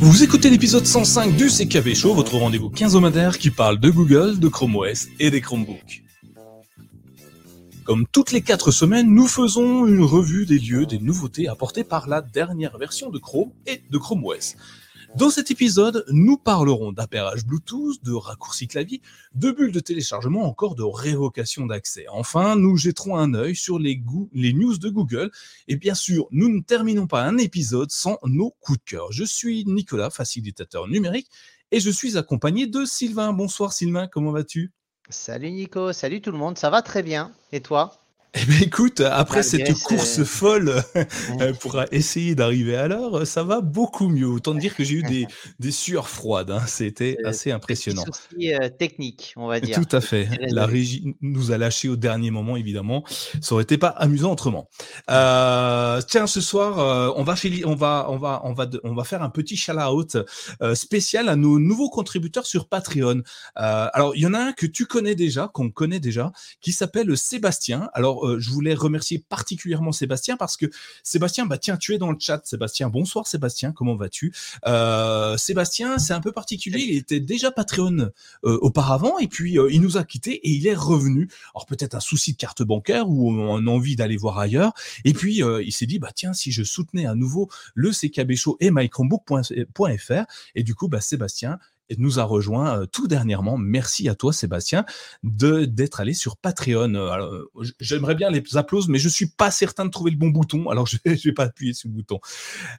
Vous écoutez l'épisode 105 du CKB Show, votre rendez-vous quinzomadaire qui parle de Google, de Chrome OS et des Chromebooks. Comme toutes les quatre semaines, nous faisons une revue des lieux, des nouveautés apportées par la dernière version de Chrome et de Chrome OS. Dans cet épisode, nous parlerons d'appairage Bluetooth, de raccourcis clavier, de bulles de téléchargement, encore de révocation d'accès. Enfin, nous jetterons un œil sur les, les, news de Google. Et bien sûr, nous ne terminons pas un épisode sans nos coups de cœur. Je suis Nicolas, facilitateur numérique, et je suis accompagné de Sylvain. Bonsoir Sylvain, comment vas-tu? Salut Nico, salut tout le monde, ça va très bien. Et toi? Eh bien, écoute, après cette course folle euh, pour essayer d'arriver à l'heure, ça va beaucoup mieux. Autant dire que j'ai eu des, des sueurs froides. Hein. C'était assez impressionnant. Souci euh, technique, on va dire. Tout à fait. La régie nous a lâché au dernier moment, évidemment. Ça aurait été pas amusant autrement. Euh, tiens, ce soir, euh, on va, on va, on va, on va, on va faire un petit shout-out spécial à nos nouveaux contributeurs sur Patreon. alors, il y en a un que tu connais déjà, qu'on connaît déjà, qui s'appelle Sébastien. Alors euh, je voulais remercier particulièrement Sébastien parce que Sébastien, bah tiens, tu es dans le chat, Sébastien. Bonsoir Sébastien, comment vas-tu? Euh, Sébastien, c'est un peu particulier. Il était déjà Patreon euh, auparavant et puis il nous a quitté et il est revenu. Alors peut-être un souci de carte bancaire ou une envie d'aller voir ailleurs. Et puis il s'est dit bah tiens, si je soutenais à nouveau le CKB Show et mychromebook.fr et du coup bah Sébastien nous a rejoint euh, tout dernièrement. Merci à toi, Sébastien, de d'être allé sur Patreon. Euh, j'aimerais bien les applauses, mais je suis pas certain de trouver le bon bouton, alors je, je vais pas appuyer sur le bouton.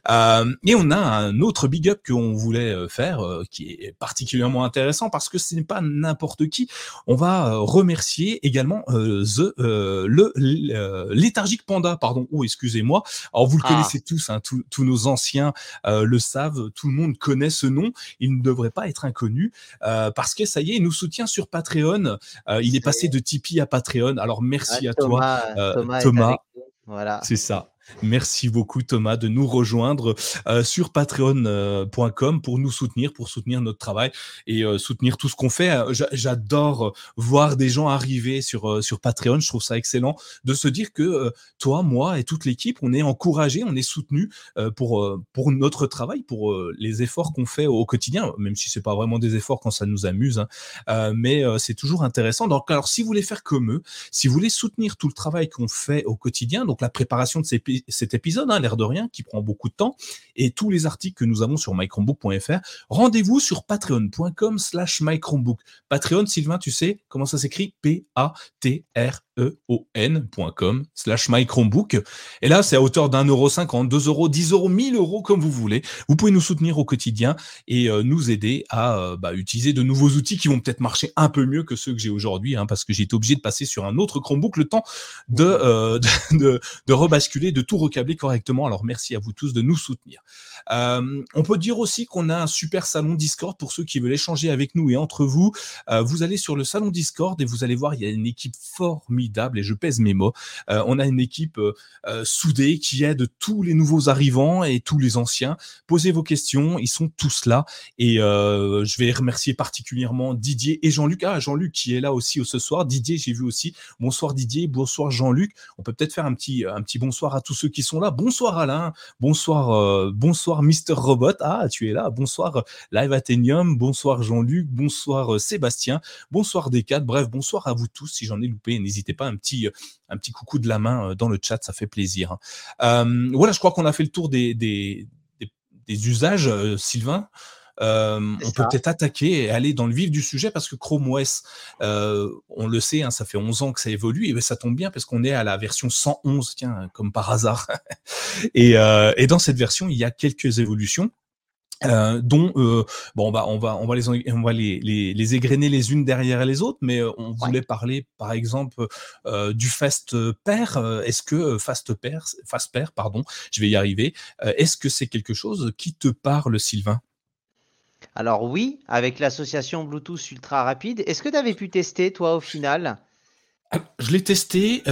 Euh, et on a un autre big up qu'on voulait faire, qui est particulièrement intéressant parce que ce n'est pas n'importe qui. On va remercier également the, le léthargique panda, pardon. Oh, excusez-moi. Alors vous le ah. connaissez tous, hein, tous nos anciens le savent, tout le monde connaît ce nom. Il ne devrait pas être inconnu euh, parce que ça y est, il nous soutient sur Patreon. Euh, il est passé de Tipeee à Patreon. Alors merci à toi, Thomas. Thomas voilà. C'est ça. Merci beaucoup Thomas de nous rejoindre euh, sur patreon.com pour nous soutenir, pour soutenir notre travail et euh, soutenir tout ce qu'on fait. Euh, j'adore voir des gens arriver sur, sur Patreon, je trouve ça excellent de se dire que toi, moi et toute l'équipe, on est encouragé, on est soutenu pour, pour notre travail, pour les efforts qu'on fait au quotidien, même si c'est pas vraiment des efforts quand ça nous amuse, hein. mais c'est toujours intéressant. Donc alors si vous voulez faire comme eux, si vous voulez soutenir tout le travail qu'on fait au quotidien, donc la préparation de ces cet épisode, hein, l'air de rien, qui prend beaucoup de temps, et tous les articles que nous avons sur mychromebook.fr, rendez-vous sur patreon.com slash mychromebook. Patreon, Sylvain, tu sais comment ça s'écrit? P-A-T-R eon.com slash mychromebook. Et là, c'est à hauteur d'un euro cinquante, deux euros, dix euros, mille euros, comme vous voulez. Vous pouvez nous soutenir au quotidien et euh, nous aider à euh, bah, utiliser de nouveaux outils qui vont peut-être marcher un peu mieux que ceux que j'ai aujourd'hui, hein, parce que j'ai été obligé de passer sur un autre Chromebook le temps de, euh, de, rebasculer, de tout recabler correctement. Alors, merci à vous tous de nous soutenir. on peut dire aussi qu'on a un super salon Discord pour ceux qui veulent échanger avec nous et entre vous. vous allez sur le salon Discord et vous allez voir, il y a une équipe formidable et je pèse mes mots. Euh, on a une équipe euh, euh, soudée qui aide tous les nouveaux arrivants et tous les anciens. Posez vos questions, ils sont tous là et je vais remercier particulièrement Didier et Jean-Luc. Ah, Jean-Luc qui est là aussi ce soir. Didier, j'ai vu aussi. Bonsoir Didier, bonsoir Jean-Luc. On peut peut-être faire un petit, un petit bonsoir à tous ceux qui sont là. Bonsoir Alain, bonsoir, bonsoir Mister Robot. Ah, tu es là. Bonsoir Live Athenium, bonsoir Jean-Luc, bonsoir Sébastien, bonsoir Decat. Bref, bonsoir à vous tous. Si j'en ai loupé, n'hésitez pas un petit, un petit coucou de la main euh, dans le chat, ça fait plaisir. Euh, voilà, je crois qu'on a fait le tour des, des, usages, euh, Sylvain. On peut peut-être attaquer et aller dans le vif du sujet parce que Chrome OS, on le sait, hein, ça fait 11 ans que ça évolue et ben, ça tombe bien parce qu'on est à la version 111, tiens, comme par hasard. et, et, dans cette version, il y a quelques évolutions. Euh, dont euh, bon bah on va on va les on va les, les, les égrener les unes derrière les autres mais euh, on voulait parler par exemple du fast pair est-ce que fast pair fast pair pardon je vais y arriver est-ce que c'est quelque chose qui te parle Sylvain? Alors oui avec l'association Bluetooth ultra rapide est-ce que tu avais pu tester toi au final? Je l'ai testé,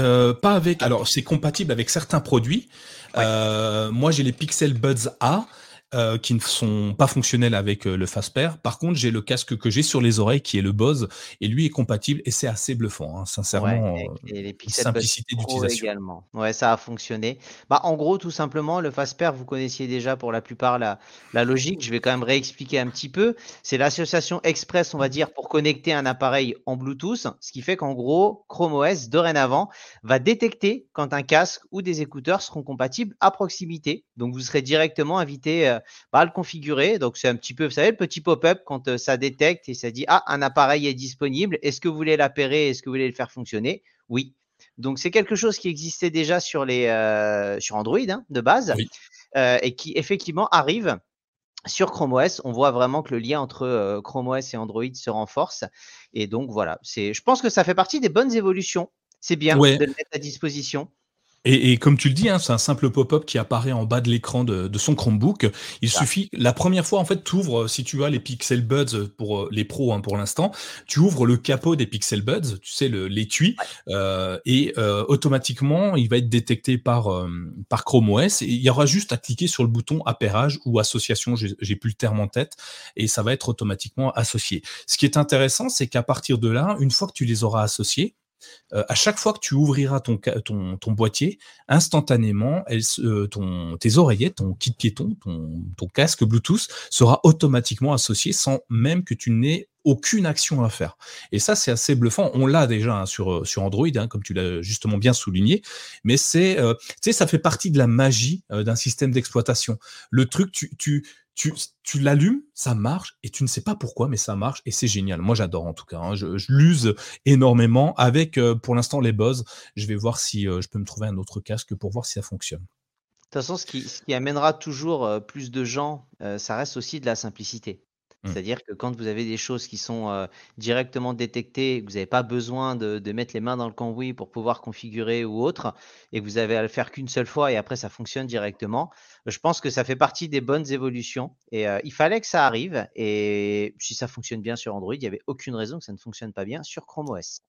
pas avec. Alors, c'est compatible avec certains produits. moi, j'ai les Pixel Buds A. euh, qui ne sont pas fonctionnels avec euh, le Fasper. Par contre, j'ai le casque que j'ai sur les oreilles qui est le Bose et lui est compatible et c'est assez bluffant, hein, sincèrement. Ouais, et, les simplicité d'utilisation. également. Ouais, ça a fonctionné. Bah, en gros, tout simplement, le Fasper, vous connaissiez déjà pour la plupart la, la logique. Je vais quand même réexpliquer un petit peu. C'est l'association express, on va dire, pour connecter un appareil en Bluetooth, ce qui fait qu'en gros, Chrome OS, dorénavant, va détecter quand un casque ou des écouteurs seront compatibles à proximité. Donc, vous serez directement invité à le configurer. Donc, c'est un petit peu, vous savez, le petit pop-up quand euh, ça détecte et ça dit Ah, un appareil est disponible. Est-ce que vous voulez l'appairer? Est-ce que vous voulez le faire fonctionner? Oui. Donc, c'est quelque chose qui existait déjà sur, les, euh, sur Android hein, de base euh, et qui effectivement arrive sur Chrome OS, on voit vraiment que le lien entre Chrome OS et Android se renforce. Et donc voilà, c'est, je pense que ça fait partie des bonnes évolutions. C'est bien de le mettre à disposition. Et, et, comme tu le dis, hein, c'est un simple pop-up qui apparaît en bas de l'écran de, de, son Chromebook. Il suffit, la première fois, en fait, tu ouvres, si tu as les Pixel Buds pour euh, les pros hein, pour l'instant, tu ouvres le capot des Pixel Buds, tu sais, l'étui, euh, et euh, automatiquement, il va être détecté par, euh, par Chrome OS. Et il y aura juste à cliquer sur le bouton appairage ou association, j'ai plus le terme en tête, et ça va être automatiquement associé. Ce qui est intéressant, c'est qu'à partir de là, une fois que tu les auras associés, euh, à chaque fois que tu ouvriras ton, ton, boîtier, instantanément, euh, ton, tes oreillettes, ton kit piéton, ton, ton casque Bluetooth sera automatiquement associé sans même que tu n'aies aucune action à faire. Et ça, c'est assez bluffant. On l'a déjà hein, sur, euh, sur Android, hein, comme tu l'as justement bien souligné. Mais c'est, ça fait partie de la magie d'un système d'exploitation. Le truc, tu, tu, l'allumes, ça marche, et tu ne sais pas pourquoi, mais ça marche, et c'est génial. Moi, j'adore en tout cas. Hein. Je, l'use énormément avec, euh, pour l'instant, les buzz. Je vais voir si euh, je peux me trouver un autre casque pour voir si ça fonctionne. De toute façon, ce qui, ce qui amènera toujours euh, plus de gens, ça reste aussi de la simplicité. Mmh. C'est-à-dire que quand vous avez des choses qui sont directement détectées, vous n'avez pas besoin de, mettre les mains dans le cambouis pour pouvoir configurer ou autre, et que vous avez à le faire qu'une seule fois et après ça fonctionne directement, je pense que ça fait partie des bonnes évolutions. Et il fallait que ça arrive. Et si ça fonctionne bien sur Android, il n'y avait aucune raison que ça ne fonctionne pas bien sur Chrome OS.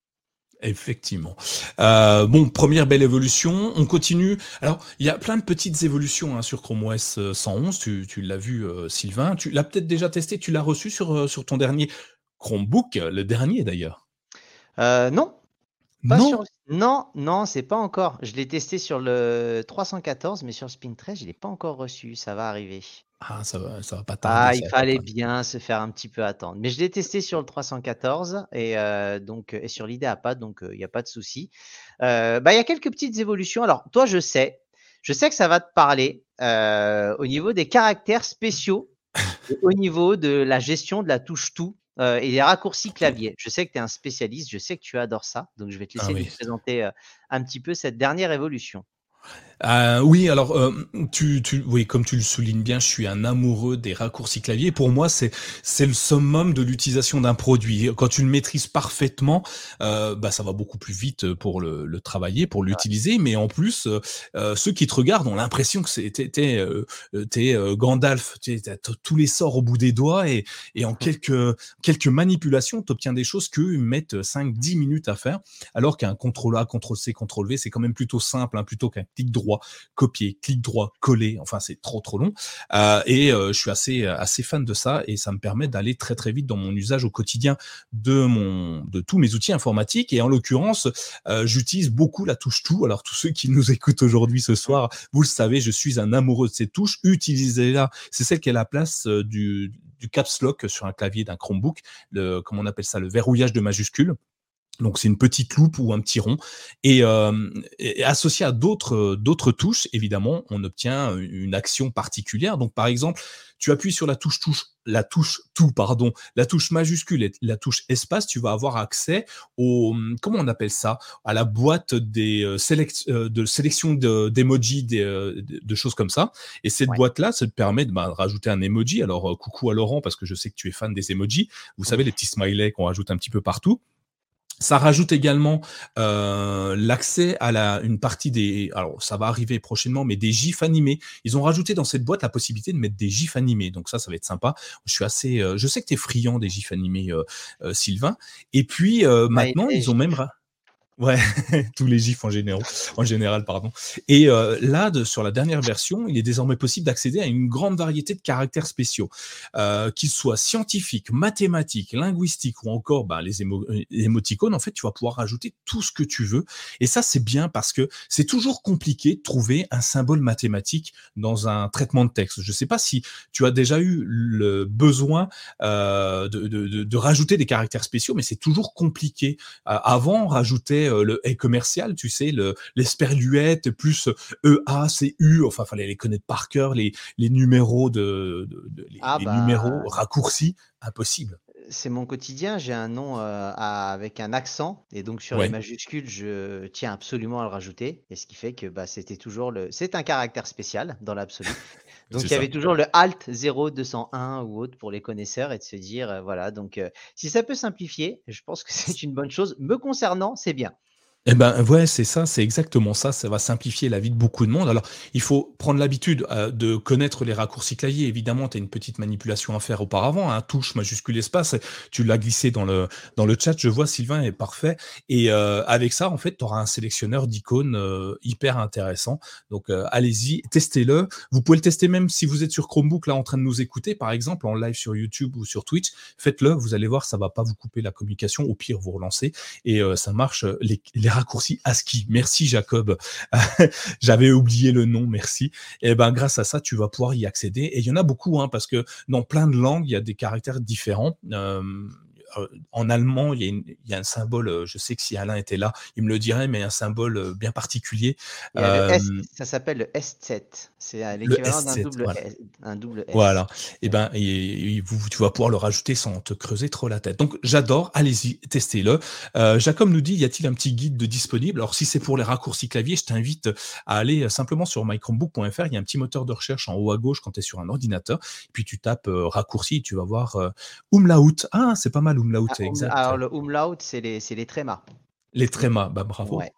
Effectivement. Euh, bon, première belle évolution. On continue. Alors, il y a plein de petites évolutions hein, sur Chrome OS 111. Tu, tu l'as vu, euh, Sylvain. Tu l'as peut-être déjà testé. Tu l'as reçu sur, euh, sur ton dernier Chromebook, le dernier d'ailleurs? non. non? Non, non, c'est pas encore. Je l'ai testé sur le 314, mais sur Spin 13, je l'ai pas encore reçu. Ça va arriver. Ah, ça va, ça va pas tarder. Ah, il fallait bien se faire un petit peu attendre. Mais je l'ai testé sur le 314 et euh, donc et sur l'IdeaPad, donc il n'y a pas de souci. Euh, bah, il y a quelques petites évolutions. Alors, toi, je sais, je sais que ça va te parler euh, au niveau des caractères spéciaux, au niveau de la gestion de la touche tout et des raccourcis clavier. Je sais que tu es un spécialiste, je sais que tu adores ça, donc je vais te ah laisser nous présenter un petit peu cette dernière évolution. Euh, oui, alors euh, tu, tu, oui, comme tu le soulignes bien, je suis un amoureux des raccourcis clavier. Pour moi, c'est c'est le summum de l'utilisation d'un produit. Quand tu le maîtrises parfaitement, euh, bah ça va beaucoup plus vite pour le, le travailler, pour l'utiliser. Mais en plus, euh, ceux qui te regardent ont l'impression que c'est t'es t'es Gandalf, t'as tous les sorts au bout des doigts et et en quelques quelques manipulations, tu obtiens des choses que mettent 5-10 minutes à faire, alors qu'un contrôle A, contrôle C, contrôle V, c'est quand même plutôt simple, hein, plutôt qu'un clic droit copier, clic droit, coller. Enfin, c'est trop trop long. Euh, et euh, je suis assez assez fan de ça et ça me permet d'aller très très vite dans mon usage au quotidien de mon de tous mes outils informatiques. Et en l'occurrence, euh, j'utilise beaucoup la touche tout. Alors tous ceux qui nous écoutent aujourd'hui ce soir, vous le savez, je suis un amoureux de ces touches. Utilisez-la. C'est celle qui est la place du du caps lock sur un clavier d'un Chromebook, le, comment on appelle ça, le verrouillage de majuscules. Donc c'est une petite loupe ou un petit rond et, euh, associé à d'autres d'autres touches, évidemment, on obtient une action particulière. Donc par exemple, tu appuies sur la touche touche la touche tout pardon, la touche majuscule et la touche espace, tu vas avoir accès au comment on appelle ça, à la boîte des de sélection d'emoji de, de, choses comme ça. Et cette boîte là, ça te permet de, bah, rajouter un emoji. Alors coucou à Laurent parce que je sais que tu es fan des emojis. Vous savez les petits smileys qu'on rajoute un petit peu partout. Ça rajoute également euh, l'accès à la, une partie des. Alors, ça va arriver prochainement, mais des gifs animés. Ils ont rajouté dans cette boîte la possibilité de mettre des gifs animés. Donc ça, ça va être sympa. Je suis assez. Euh, je sais que tu es friand des gifs animés, euh, Sylvain. Et puis maintenant, ils ont même. Ouais, tous les gifs en général, en général pardon. Et euh, là, sur la dernière version, il est désormais possible d'accéder à une grande variété de caractères spéciaux, euh, qu'ils soient scientifiques, mathématiques, linguistiques ou encore bah, les, émoticônes. En fait, tu vas pouvoir rajouter tout ce que tu veux. Et ça, c'est bien parce que c'est toujours compliqué de trouver un symbole mathématique dans un traitement de texte. Je ne sais pas si tu as déjà eu le besoin euh, de, de, rajouter des caractères spéciaux, mais c'est toujours compliqué. Euh, avant, on rajoutait euh, le E commercial, tu sais, le l'esperluette plus E A C U, enfin fallait les connaître par cœur les les numéros de, les, ah bah, numéros raccourcis, impossible c'est mon quotidien. J'ai un nom euh, avec un accent et donc sur les majuscules, je tiens absolument à le rajouter. Et ce qui fait que bah, c'était toujours le. C'est un caractère spécial dans l'absolu. Donc il y avait toujours le Alt 0201 ou autre pour les connaisseurs et de se dire euh, voilà. Donc si ça peut simplifier, je pense que c'est une bonne chose. Me concernant, c'est bien. Eh ben ouais, c'est ça, c'est exactement ça. Ça va simplifier la vie de beaucoup de monde. Alors, il faut prendre l'habitude euh, de connaître les raccourcis clavier. Évidemment, tu as une petite manipulation à faire auparavant. Hein, touche, majuscule, espace. Tu l'as glissé dans le dans le chat. Je vois Sylvain est parfait. Et euh, avec ça, en fait, tu auras un sélectionneur d'icônes euh, hyper intéressant. Donc, allez-y, testez-le. Vous pouvez le tester même si vous êtes sur Chromebook là en train de nous écouter, par exemple, en live sur YouTube ou sur Twitch. Faites-le. Vous allez voir, ça va pas vous couper la communication. Au pire, vous relancez et ça marche. Raccourci ASCII. Merci Jacob. J'avais oublié le nom, merci. Et eh ben grâce à ça, tu vas pouvoir y accéder. Et il y en a beaucoup, hein, parce que dans plein de langues, il y a des caractères différents. Euh, en allemand, il y, a un symbole, euh, je sais que si Alain était là, il me le dirait, mais un symbole euh, bien particulier. ça s'appelle le S7. C'est l'équivalent d'un double, voilà. S, un double S. Voilà. Et eh ben, et, tu vas pouvoir le rajouter sans te creuser trop la tête. Donc, j'adore. Allez-y, testez-le. Jacob nous dit, y a-t-il un petit guide de disponible? Alors, si c'est pour les raccourcis clavier, je t'invite à aller simplement sur mychromebook.fr. Il y a un petit moteur de recherche en haut à gauche quand tu es sur un ordinateur. Puis tu tapes raccourci, tu vas voir umlaut. Ah, c'est pas mal ah, exact. Alors, le umlaut, c'est les, les trémas. Les trémas, bah bravo. Ouais.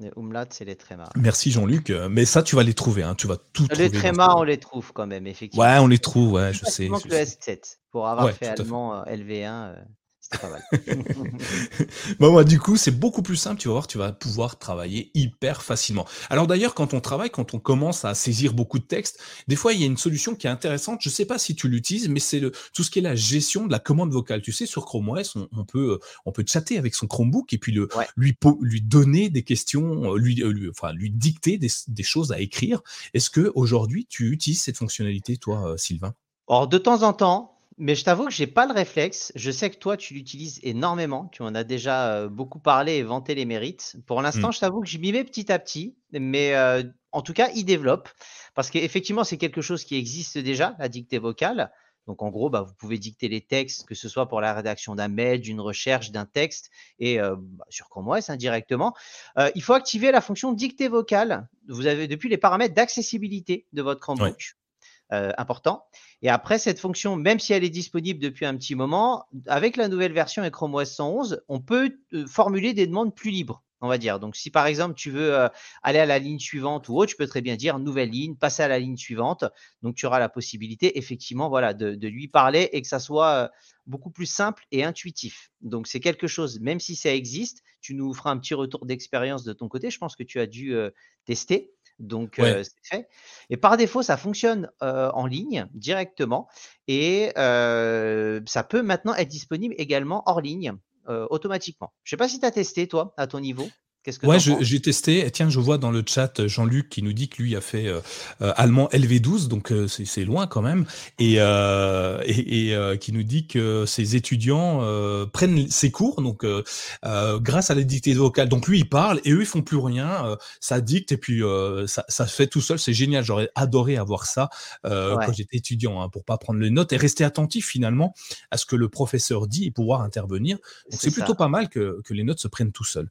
Le umlaut, c'est les trémas. Merci Jean-Luc. Mais ça, tu vas les trouver. Hein. Tu vas tout les trémas, on les trouve quand même, effectivement. Ouais, on les trouve, ouais, je sais. Manque le S7 pour avoir fait allemand euh, LV1 pas mal. bon, moi, du coup, c'est beaucoup plus simple. Tu vas voir, tu vas pouvoir travailler hyper facilement. Alors d'ailleurs, quand on travaille, quand on commence à saisir beaucoup de textes, des fois, il y a une solution qui est intéressante. Je sais pas si tu l'utilises, mais c'est le, tout ce qui est la gestion de la commande vocale. Tu sais, sur Chrome OS, on, peut, on peut chatter avec son Chromebook et puis le, lui, lui donner des questions, lui, lui, enfin, lui dicter des, des choses à écrire. Est-ce que aujourd'hui, tu utilises cette fonctionnalité, toi, Sylvain? Or, de temps en temps, mais je t'avoue que j'ai pas le réflexe. Je sais que toi, tu l'utilises énormément. Tu en as déjà euh, beaucoup parlé et vanté les mérites. Pour l'instant, mmh. je t'avoue que je m'y mets petit à petit. Mais euh, en tout cas, il développe. Parce qu'effectivement, c'est quelque chose qui existe déjà, la dictée vocale. Donc, en gros, bah, vous pouvez dicter les textes, que ce soit pour la rédaction d'un mail, d'une recherche, d'un texte, et euh, bah, sur Chrome OS indirectement. il faut activer la fonction dictée vocale. Vous avez depuis les paramètres d'accessibilité de votre Chromebook. Important. Et après, cette fonction, même si elle est disponible depuis un petit moment, avec la nouvelle version et Chrome OS 111, on peut euh, formuler des demandes plus libres on va dire. Donc, si par exemple tu veux euh, aller à la ligne suivante ou autre, tu peux très bien dire nouvelle ligne, passer à la ligne suivante. Donc, tu auras la possibilité, effectivement, de, lui parler et que ça soit euh, beaucoup plus simple et intuitif. Donc, c'est quelque chose, même si ça existe, tu nous feras un petit retour d'expérience de ton côté. Je pense que tu as dû tester. Donc, c'est fait. Et par défaut, ça fonctionne en ligne directement. Et ça peut maintenant être disponible également hors ligne automatiquement. Je ne sais pas si tu as testé, toi, à ton niveau. Qu'est-ce que ouais, j'ai testé. Et tiens, je vois dans le chat Jean-Luc qui nous dit que lui a fait euh, euh, allemand LV12, donc euh, c'est loin quand même, et, et, qui nous dit que ses étudiants prennent ses cours, donc grâce à la dictée vocale. Donc lui, il parle et eux, ils font plus rien. ça dicte et puis ça, ça fait tout seul. C'est génial. J'aurais adoré avoir ça quand j'étais étudiant, hein, pour pas prendre les notes et rester attentif finalement à ce que le professeur dit et pouvoir intervenir. Donc c'est plutôt pas mal que, que les notes se prennent tout seuls.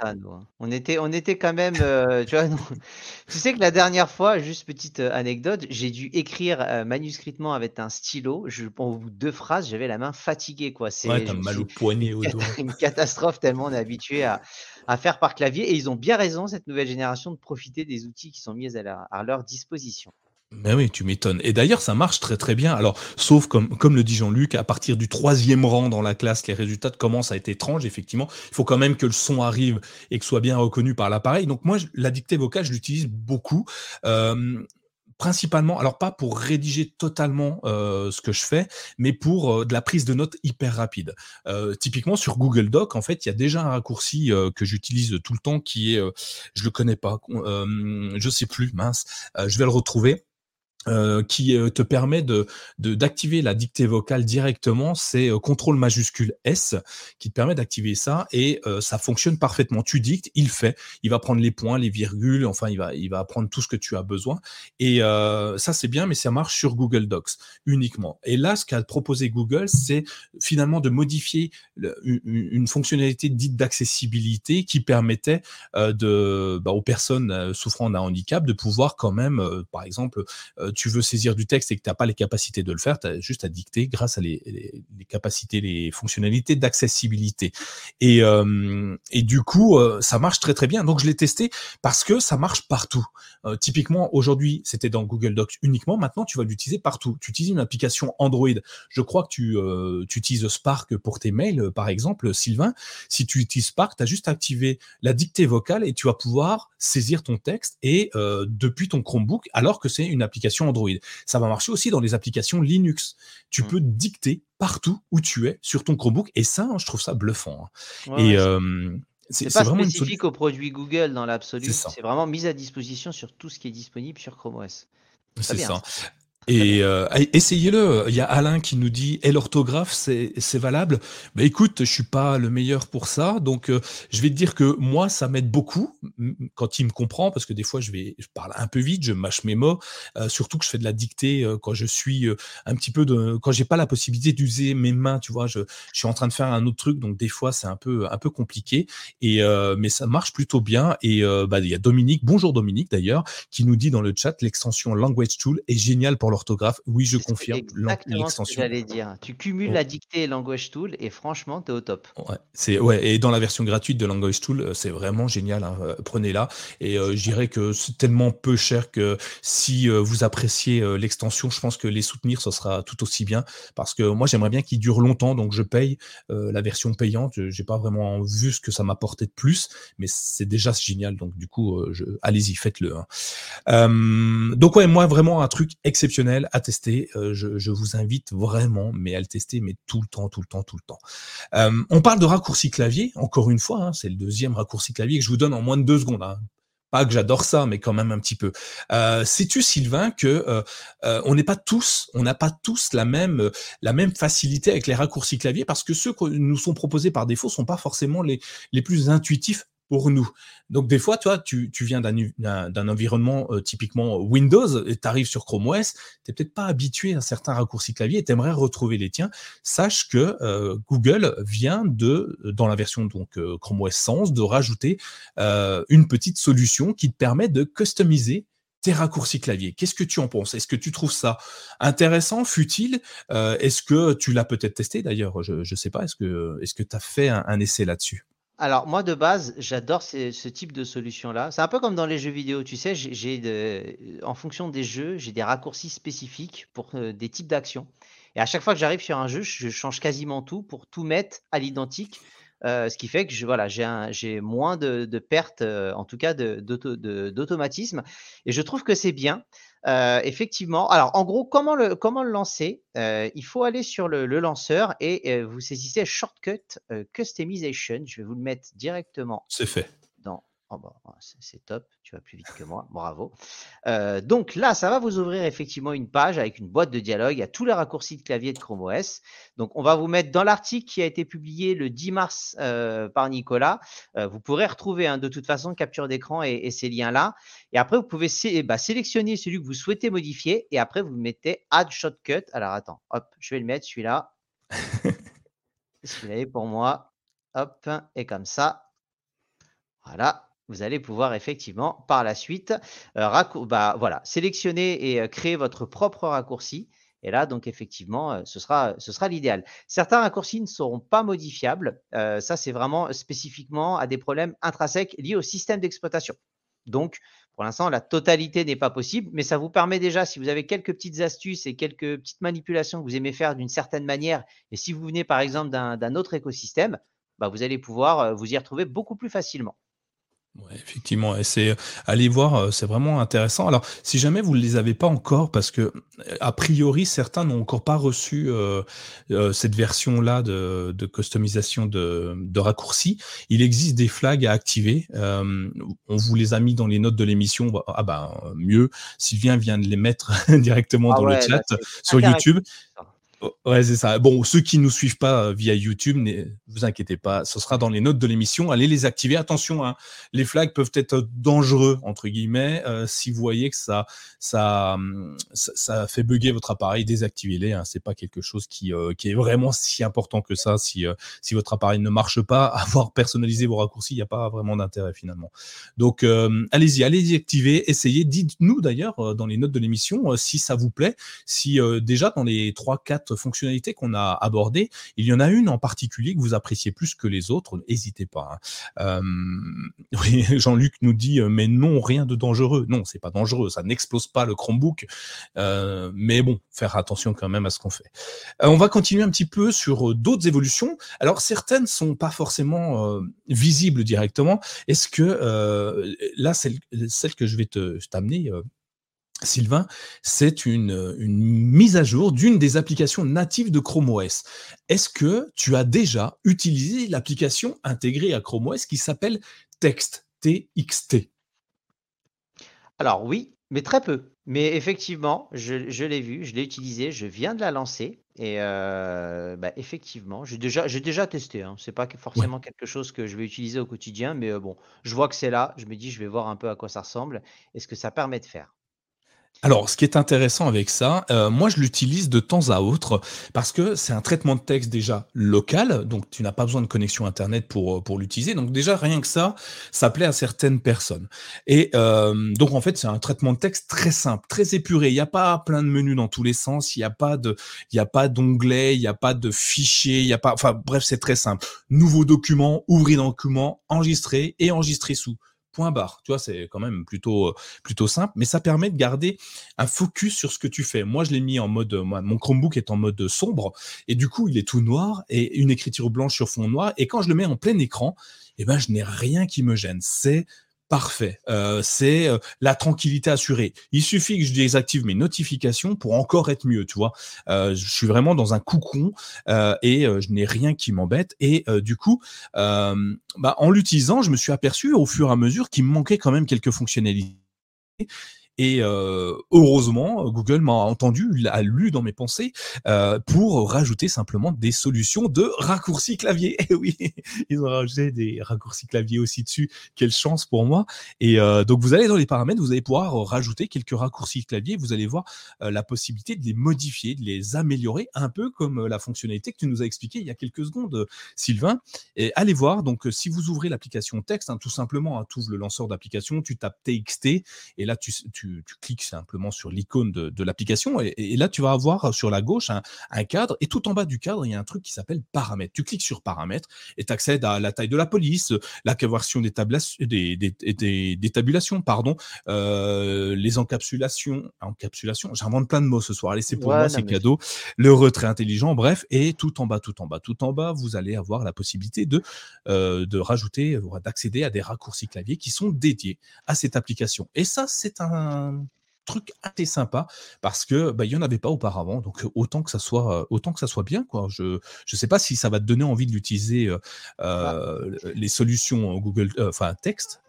Hein. On était, on était quand même, euh, tu vois, tu sais que la dernière fois, juste petite euh, anecdote, j'ai dû écrire euh, manuscritement avec un stylo. Je pour deux phrases, j'avais la main fatiguée, quoi. C'est ouais, mal au poignet, au doigt. Une catastrophe tellement on est habitué à, à, faire par clavier. Et ils ont bien raison, cette nouvelle génération, de profiter des outils qui sont mis à, à leur disposition. Mais oui, tu m'étonnes. Et d'ailleurs, ça marche très très bien. Alors, sauf comme, comme le dit Jean-Luc, à partir du troisième rang dans la classe, les résultats commencent à être étranges, effectivement. Il faut quand même que le son arrive et que soit bien reconnu par l'appareil. Donc moi, la dictée vocale, je l'utilise beaucoup. Euh, principalement, alors pas pour rédiger totalement euh, ce que je fais, mais pour euh, de la prise de notes hyper rapide. Euh, typiquement sur Google Doc, en fait, il y a déjà un raccourci que j'utilise tout le temps qui est, je le connais pas, je sais plus, mince, je vais le retrouver. Euh, qui euh, te permet de d'activer la dictée vocale directement, c'est euh, contrôle majuscule S qui te permet d'activer ça et ça fonctionne parfaitement. Tu dictes, il fait, il va prendre les points, les virgules, enfin il va il va prendre tout ce que tu as besoin et ça c'est bien, mais ça marche sur Google Docs uniquement. Et là, ce qu'a proposé Google, c'est finalement de modifier une, une, fonctionnalité dite d'accessibilité qui permettait de bah, aux personnes souffrant d'un handicap de pouvoir quand même, par exemple tu veux saisir du texte et que tu n'as pas les capacités de le faire, tu as juste à dicter grâce à les, capacités, les fonctionnalités d'accessibilité. Et, euh, et du coup, euh, ça marche très très bien. Donc je l'ai testé parce que ça marche partout. Euh, typiquement, aujourd'hui, c'était dans Google Docs uniquement. Maintenant, tu vas l'utiliser partout. Tu utilises une application Android. Je crois que tu, tu utilises Spark pour tes mails, par exemple, Sylvain. Si tu utilises Spark, tu as juste activé la dictée vocale et tu vas pouvoir saisir ton texte et depuis ton Chromebook, alors que c'est une application Android. Ça va marcher aussi dans les applications Linux. Tu mmh. peux dicter partout où tu es sur ton Chromebook et ça, je trouve ça bluffant. Hein. et c'est pas vraiment spécifique aux produits Google dans l'absolu. C'est vraiment mis à disposition sur tout ce qui est disponible sur Chrome OS. C'est ça. Et euh, essayez-le. Il y a Alain qui nous dit et l'orthographe c'est valable. Bah écoute, je suis pas le meilleur pour ça, donc euh, je vais te dire que moi ça m'aide beaucoup quand il me comprend parce que des fois je vais je parle un peu vite, je mâche mes mots, euh, surtout que je fais de la dictée euh, quand je suis un petit peu de quand j'ai pas la possibilité d'user mes mains, tu vois, je, je suis en train de faire un autre truc, donc des fois c'est un peu un peu compliqué et mais ça marche plutôt bien et bah il y a Dominique, bonjour Dominique d'ailleurs, qui nous dit dans le chat l'extension Language Tool est géniale pour l'orthographe. Oui, je confirme. J'allais dire. Tu cumules la dictée et Language Tool et franchement, tu es au top. Ouais, c'est, ouais, et dans la version gratuite de Language Tool, euh, c'est vraiment génial. Hein, euh, prenez-la. Et euh, je dirais que c'est tellement peu cher que si vous appréciez l'extension, je pense que les soutenir, ce sera tout aussi bien. Parce que moi, j'aimerais bien qu'il dure longtemps, donc je paye la version payante. J'ai pas vraiment vu ce que ça m'apportait de plus, mais c'est déjà génial. Donc du coup, allez-y, faites-le. Hein. donc ouais, moi vraiment un truc exceptionnel à tester. Euh, je, vous invite vraiment, mais à le tester, mais tout le temps, tout le temps, tout le temps. Euh, on parle de raccourci clavier, encore une fois, hein, c'est le deuxième raccourci clavier que je vous donne en moins de deux secondes. Hein. Pas que j'adore ça, mais quand même un petit peu. Euh, Sais-tu, Sylvain, que on n'est pas tous, on n'a pas tous la même la même facilité avec les raccourcis clavier, parce que ceux qui nous sont proposés par défaut sont pas forcément les les plus intuitifs pour nous. Donc des fois, toi, tu, viens d'un environnement euh, typiquement Windows et tu arrives sur Chrome OS, tu peut-être pas habitué à certains raccourcis clavier et tu aimerais retrouver les tiens. Sache que euh, Google vient de, dans la version donc euh, Chrome OS 111, de rajouter une petite solution qui te permet de customiser tes raccourcis clavier. Qu'est-ce que tu en penses? Est-ce que tu trouves ça intéressant, futile? Est-ce que tu l'as peut-être testé d'ailleurs? Je ne sais pas. Est-ce que est-ce que tu as fait un essai là-dessus? Alors moi de base, j'adore ce type de solution-là. C'est un peu comme dans les jeux vidéo, tu sais, j'ai en fonction des jeux, j'ai des raccourcis spécifiques pour euh, des types d'actions. Et à chaque fois que j'arrive sur un jeu, je change quasiment tout pour tout mettre à l'identique, euh, ce qui fait que voilà, j'ai moins de, pertes, euh, en tout cas d'automatisme. Et je trouve que c'est bien. Euh, effectivement. Alors, en gros, comment le, comment le lancer? Euh, Il faut aller sur le, lanceur et euh, vous saisissez Shortcut Customization. Je vais vous le mettre directement. C'est fait. Oh bah, c'est top, tu vas plus vite que moi, bravo. Euh, donc là, ça va vous ouvrir effectivement une page avec une boîte de dialogue. Il y a tous les raccourcis de clavier de Chrome OS. Donc on va vous mettre dans l'article qui a été publié le 10 mars euh, par Nicolas. Euh, vous pourrez retrouver hein, de toute façon capture d'écran et, ces liens-là. Et après, vous pouvez bah, sélectionner celui que vous souhaitez modifier et après vous mettez Add Shortcut. Alors attends, hop, je vais le mettre celui-là. celui-là est pour moi. Hop, et comme ça. Voilà, vous allez pouvoir effectivement par la suite euh, bah, voilà, sélectionner et euh, créer votre propre raccourci. Et là, donc effectivement, euh, ce sera, ce sera l'idéal. Certains raccourcis ne seront pas modifiables. ça, c'est vraiment spécifiquement à des problèmes intrinsèques liés au système d'exploitation. Donc, Pour l'instant, la totalité n'est pas possible, mais ça vous permet déjà, si vous avez quelques petites astuces et quelques petites manipulations que vous aimez faire d'une certaine manière, et si vous venez par exemple d'un autre écosystème, bah, vous allez pouvoir vous y retrouver beaucoup plus facilement. Ouais, effectivement, et c'est allez voir, euh, c'est vraiment intéressant. Alors, si jamais vous ne les avez pas encore, parce que euh, a priori certains n'ont encore pas reçu euh, cette version-là de, de customisation de, de raccourcis, il existe des flags à activer. on vous les a mis dans les notes de l'émission. Ah ben mieux, Sylvien vient de les mettre directement ah dans le chat sur YouTube. Ouais, c'est ça. Bon, ceux qui nous suivent pas euh, via YouTube, ne vous inquiétez pas, ce sera dans les notes de l'émission. Allez les activer. Attention, hein, les flags peuvent être dangereux entre guillemets. Euh, si vous voyez que ça, ça, ça, fait bugger votre appareil, désactivez-les. Hein. C'est pas quelque chose qui, euh, qui est vraiment si important que ça. Si, si votre appareil ne marche pas, avoir personnalisé vos raccourcis, il n'y a pas vraiment d'intérêt finalement. Donc, allez-y, allez-y activer. Essayez. Dites-nous d'ailleurs dans les notes de l'émission si ça vous plaît. Si déjà dans les 3-4 fonctionnalités qu'on a abordées, il y en a une en particulier que vous appréciez plus que les autres, n'hésitez pas. Hein. Euh, Jean-Luc nous dit, euh, mais non, rien de dangereux. Non, c'est pas dangereux, ça n'explose pas le Chromebook, euh, mais bon, faire attention quand même à ce qu'on fait. on va continuer un petit peu sur d'autres évolutions. Alors certaines sont pas forcément visibles directement. Est-ce que là, celle, celle que je vais te t'amener Sylvain, c'est une, mise à jour d'une des applications natives de Chrome OS. Est-ce que tu as déjà utilisé l'application intégrée à Chrome OS qui s'appelle Text, TXT Alors oui, mais très peu. Mais effectivement, je, l'ai vu, je l'ai utilisé, je viens de la lancer. Et euh, bah, effectivement, j'ai déjà, déjà testé. Hein. Ce n'est pas forcément quelque chose que je vais utiliser au quotidien, mais euh, bon, je vois que c'est là. Je me dis, je vais voir un peu à quoi ça ressemble et ce que ça permet de faire. Alors, ce qui est intéressant avec ça, euh, moi je l'utilise de temps à autre parce que c'est un traitement de texte déjà local, donc tu n'as pas besoin de connexion internet pour euh, pour l'utiliser. Donc déjà rien que ça, ça plaît à certaines personnes. Et euh, donc en fait c'est un traitement de texte très simple, très épuré. Il n'y a pas plein de menus dans tous les sens, il n'y a pas de, il y a pas d'onglet, il n'y a pas de fichier, il y a pas, enfin bref c'est très simple. Nouveau document, ouvrir document, enregistrer et enregistrer sous point barre. Tu vois, c'est quand même plutôt, euh, plutôt simple, mais ça permet de garder un focus sur ce que tu fais. Moi, je l'ai mis en mode, mon Chromebook est en mode sombre, et du coup, il est tout noir et une écriture blanche sur fond noir. Et quand je le mets en plein écran, eh ben, je n'ai rien qui me gêne. C'est parfait. Euh, c'est euh, la tranquillité assurée. Il suffit que je désactive mes notifications pour encore être mieux, tu vois. Euh, je suis vraiment dans un coucon et je n'ai rien qui m'embête. Et du coup, bah, en l'utilisant, je me suis aperçu au fur et à mesure qu'il me manquait quand même quelques fonctionnalités et euh, heureusement, Google m'a entendu, a lu dans mes pensées euh, pour rajouter simplement des solutions de raccourcis clavier. Et eh oui, ils ont rajouté des raccourcis clavier aussi dessus. Quelle chance pour moi. Et euh, donc vous allez dans les paramètres, vous allez pouvoir rajouter quelques raccourcis clavier. Vous allez voir la possibilité de les modifier, de les améliorer, un peu comme la fonctionnalité que tu nous as expliqué il y a quelques secondes, Sylvain. Et allez voir. Donc si vous ouvrez l'application texte, hein, tout simplement, hein, tu ouvres le lanceur d'application, tu tapes TXT et là tu, tu tu, cliques simplement sur l'icône de, l'application et, là, tu vas avoir sur la gauche un, cadre et tout en bas du cadre, il y a un truc qui s'appelle paramètres. Tu cliques sur paramètres et tu accèdes à la taille de la police, la conversion des, des, des, des, tabulations, pardon, euh, les encapsulations, encapsulation, j'invente plein de mots ce soir, allez, c'est pour moi, c'est cadeau, le retrait intelligent, bref, et tout en bas, tout en bas, tout en bas, vous allez avoir la possibilité de, euh, de rajouter, d'accéder à des raccourcis clavier qui sont dédiés à cette application. Et ça, c'est un, truc assez sympa parce que bah, il y en avait pas auparavant donc autant que ça soit autant que ça soit bien quoi. Je je sais pas si ça va te donner envie d'utiliser euh, bah les solutions Google enfin texte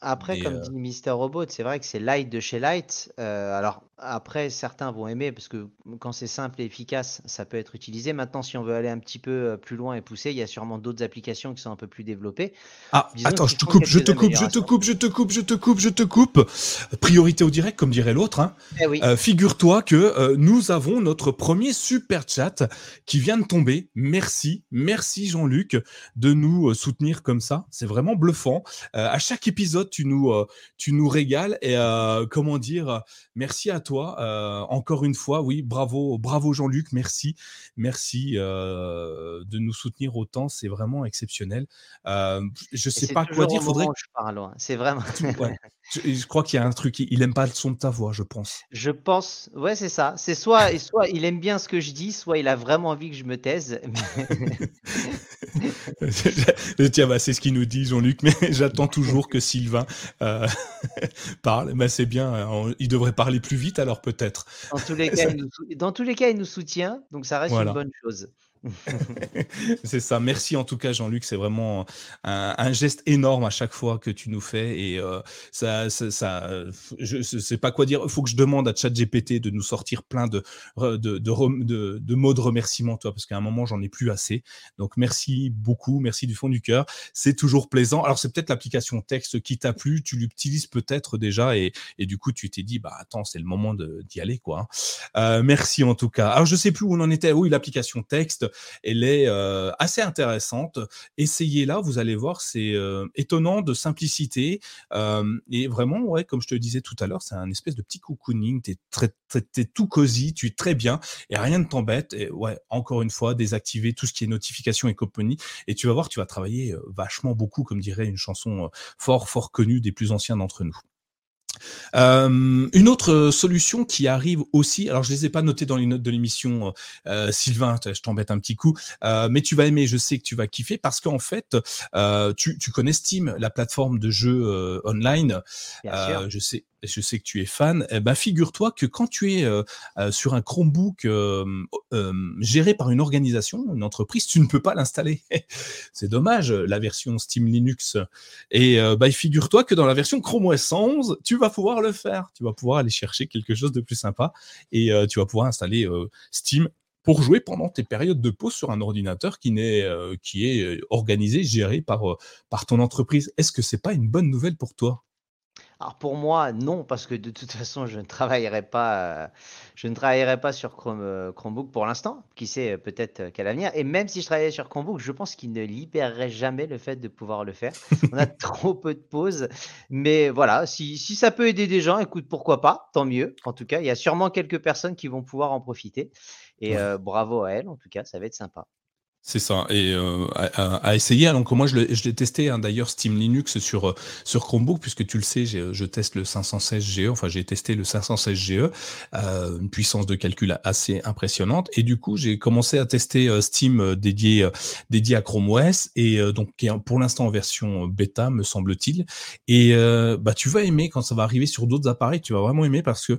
après, comme dit Mister Robot, c'est vrai que c'est Light de chez Light. alors, après, certains vont aimer parce que quand c'est simple et efficace, ça peut être utilisé. Maintenant, si on veut aller un petit peu euh, plus loin et pousser, il y a sûrement d'autres applications qui sont un peu plus développées. Ah, attends, je te coupe, je te coupe, je te coupe, je te coupe, je te coupe, je te coupe. Priorité au direct, comme dirait l'autre. Hein. Eh oui. Euh, figure-toi que euh, nous avons notre premier super chat qui vient de tomber. Merci, merci Jean-Luc de nous soutenir comme ça. C'est vraiment bluffant. à chaque épisode, tu nous, tu nous régales et comment dire, merci à toi euh, encore une fois, oui, bravo, bravo Jean-Luc, merci, merci euh, de nous soutenir autant, c'est vraiment exceptionnel. Euh, je sais pas quoi dire. Faudrait. C'est vraiment. Je, crois qu'il y a un truc, il aime pas le son de ta voix, je pense. Je pense, ouais, c'est ça. C'est soit, soit il aime bien ce que je dis, soit il a vraiment envie que je me taise. Tiens, bah, c'est ce qu'il nous dit, Jean-Luc, mais j'attends toujours que Sylvain euh, parle. Bah, c'est bien, euh, il devrait parler plus vite alors peut-être. Dans, tous les cas, il nous, dans tous les cas, il nous soutient, donc ça reste une bonne chose. c'est ça. Merci en tout cas, Jean-Luc. C'est vraiment un, geste énorme à chaque fois que tu nous fais. Et euh, ça, ça, je ne sais pas quoi dire. Il faut que je demande à ChatGPT de nous sortir plein de, de, mots de remerciement, toi, parce qu'à un moment, j'en ai plus assez. Donc, merci beaucoup. Merci du fond du cœur. C'est toujours plaisant. Alors, c'est peut-être l'application texte qui t'a plu. Tu l'utilises peut-être déjà. Et, et, du coup, tu t'es dit, bah, attends, c'est le moment d'y aller, quoi. Hein. Euh, merci en tout cas. Alors, je sais plus où on en était. Oui, l'application texte elle est euh, assez intéressante. Essayez-la, vous allez voir, c'est euh, étonnant de simplicité. Euh, et vraiment, ouais, comme je te disais tout à l'heure, c'est un espèce de petit cocooning. Tu es, tout cosy, tu es très bien et rien ne t'embête. Et ouais, encore une fois, désactiver tout ce qui est notification et compagnie. Et tu vas voir, tu vas travailler vachement beaucoup, comme dirait une chanson fort, fort connue des plus anciens d'entre nous. Euh, une autre solution qui arrive aussi, alors je les ai pas notées dans les notes de l'émission, euh, Sylvain, je t'embête un petit coup, euh, mais tu vas aimer, je sais que tu vas kiffer parce qu'en fait, tu, tu, connais Steam, la plateforme de jeux online. je sais, je sais que tu es fan, eh ben, figure-toi que quand tu es euh, euh, sur un Chromebook euh, géré par une organisation, une entreprise, tu ne peux pas l'installer. C'est dommage, la version Steam Linux. Et bah, figure-toi que dans la version Chrome OS 11, tu vas pouvoir le faire. Tu vas pouvoir aller chercher quelque chose de plus sympa et tu vas pouvoir installer Steam pour jouer pendant tes périodes de pause sur un ordinateur qui, est, qui est organisé, géré par, par ton entreprise. Est-ce que c'est pas une bonne nouvelle pour toi? Alors pour moi, non, parce que de toute façon, je ne travaillerai pas, euh, je ne travaillerai pas sur Chrome, euh, Chromebook pour l'instant. Qui sait, euh, peut-être qu'à l'avenir. Et même si je travaillais sur Chromebook, je pense qu'il ne libérerait jamais le fait de pouvoir le faire. On a trop peu de pauses. Mais voilà, si, si ça peut aider des gens, écoute, pourquoi pas, tant mieux. En tout cas, il y a sûrement quelques personnes qui vont pouvoir en profiter. Et bravo à elles, en tout cas, ça va être sympa. C'est ça, et euh, à, essayer. Donc moi, je l'ai testé hein, d'ailleurs Steam Linux sur euh, sur Chromebook, puisque tu le sais, je teste le 516 GE. Enfin, j'ai testé le 516 GE, euh, une puissance de calcul assez impressionnante. Et du coup, j'ai commencé à tester euh, Steam euh, dédié dédié à Chrome OS, et donc qui est pour l'instant en version bêta, me semble-t-il. Et bah tu vas aimer quand ça va arriver sur d'autres appareils. Tu vas vraiment aimer parce que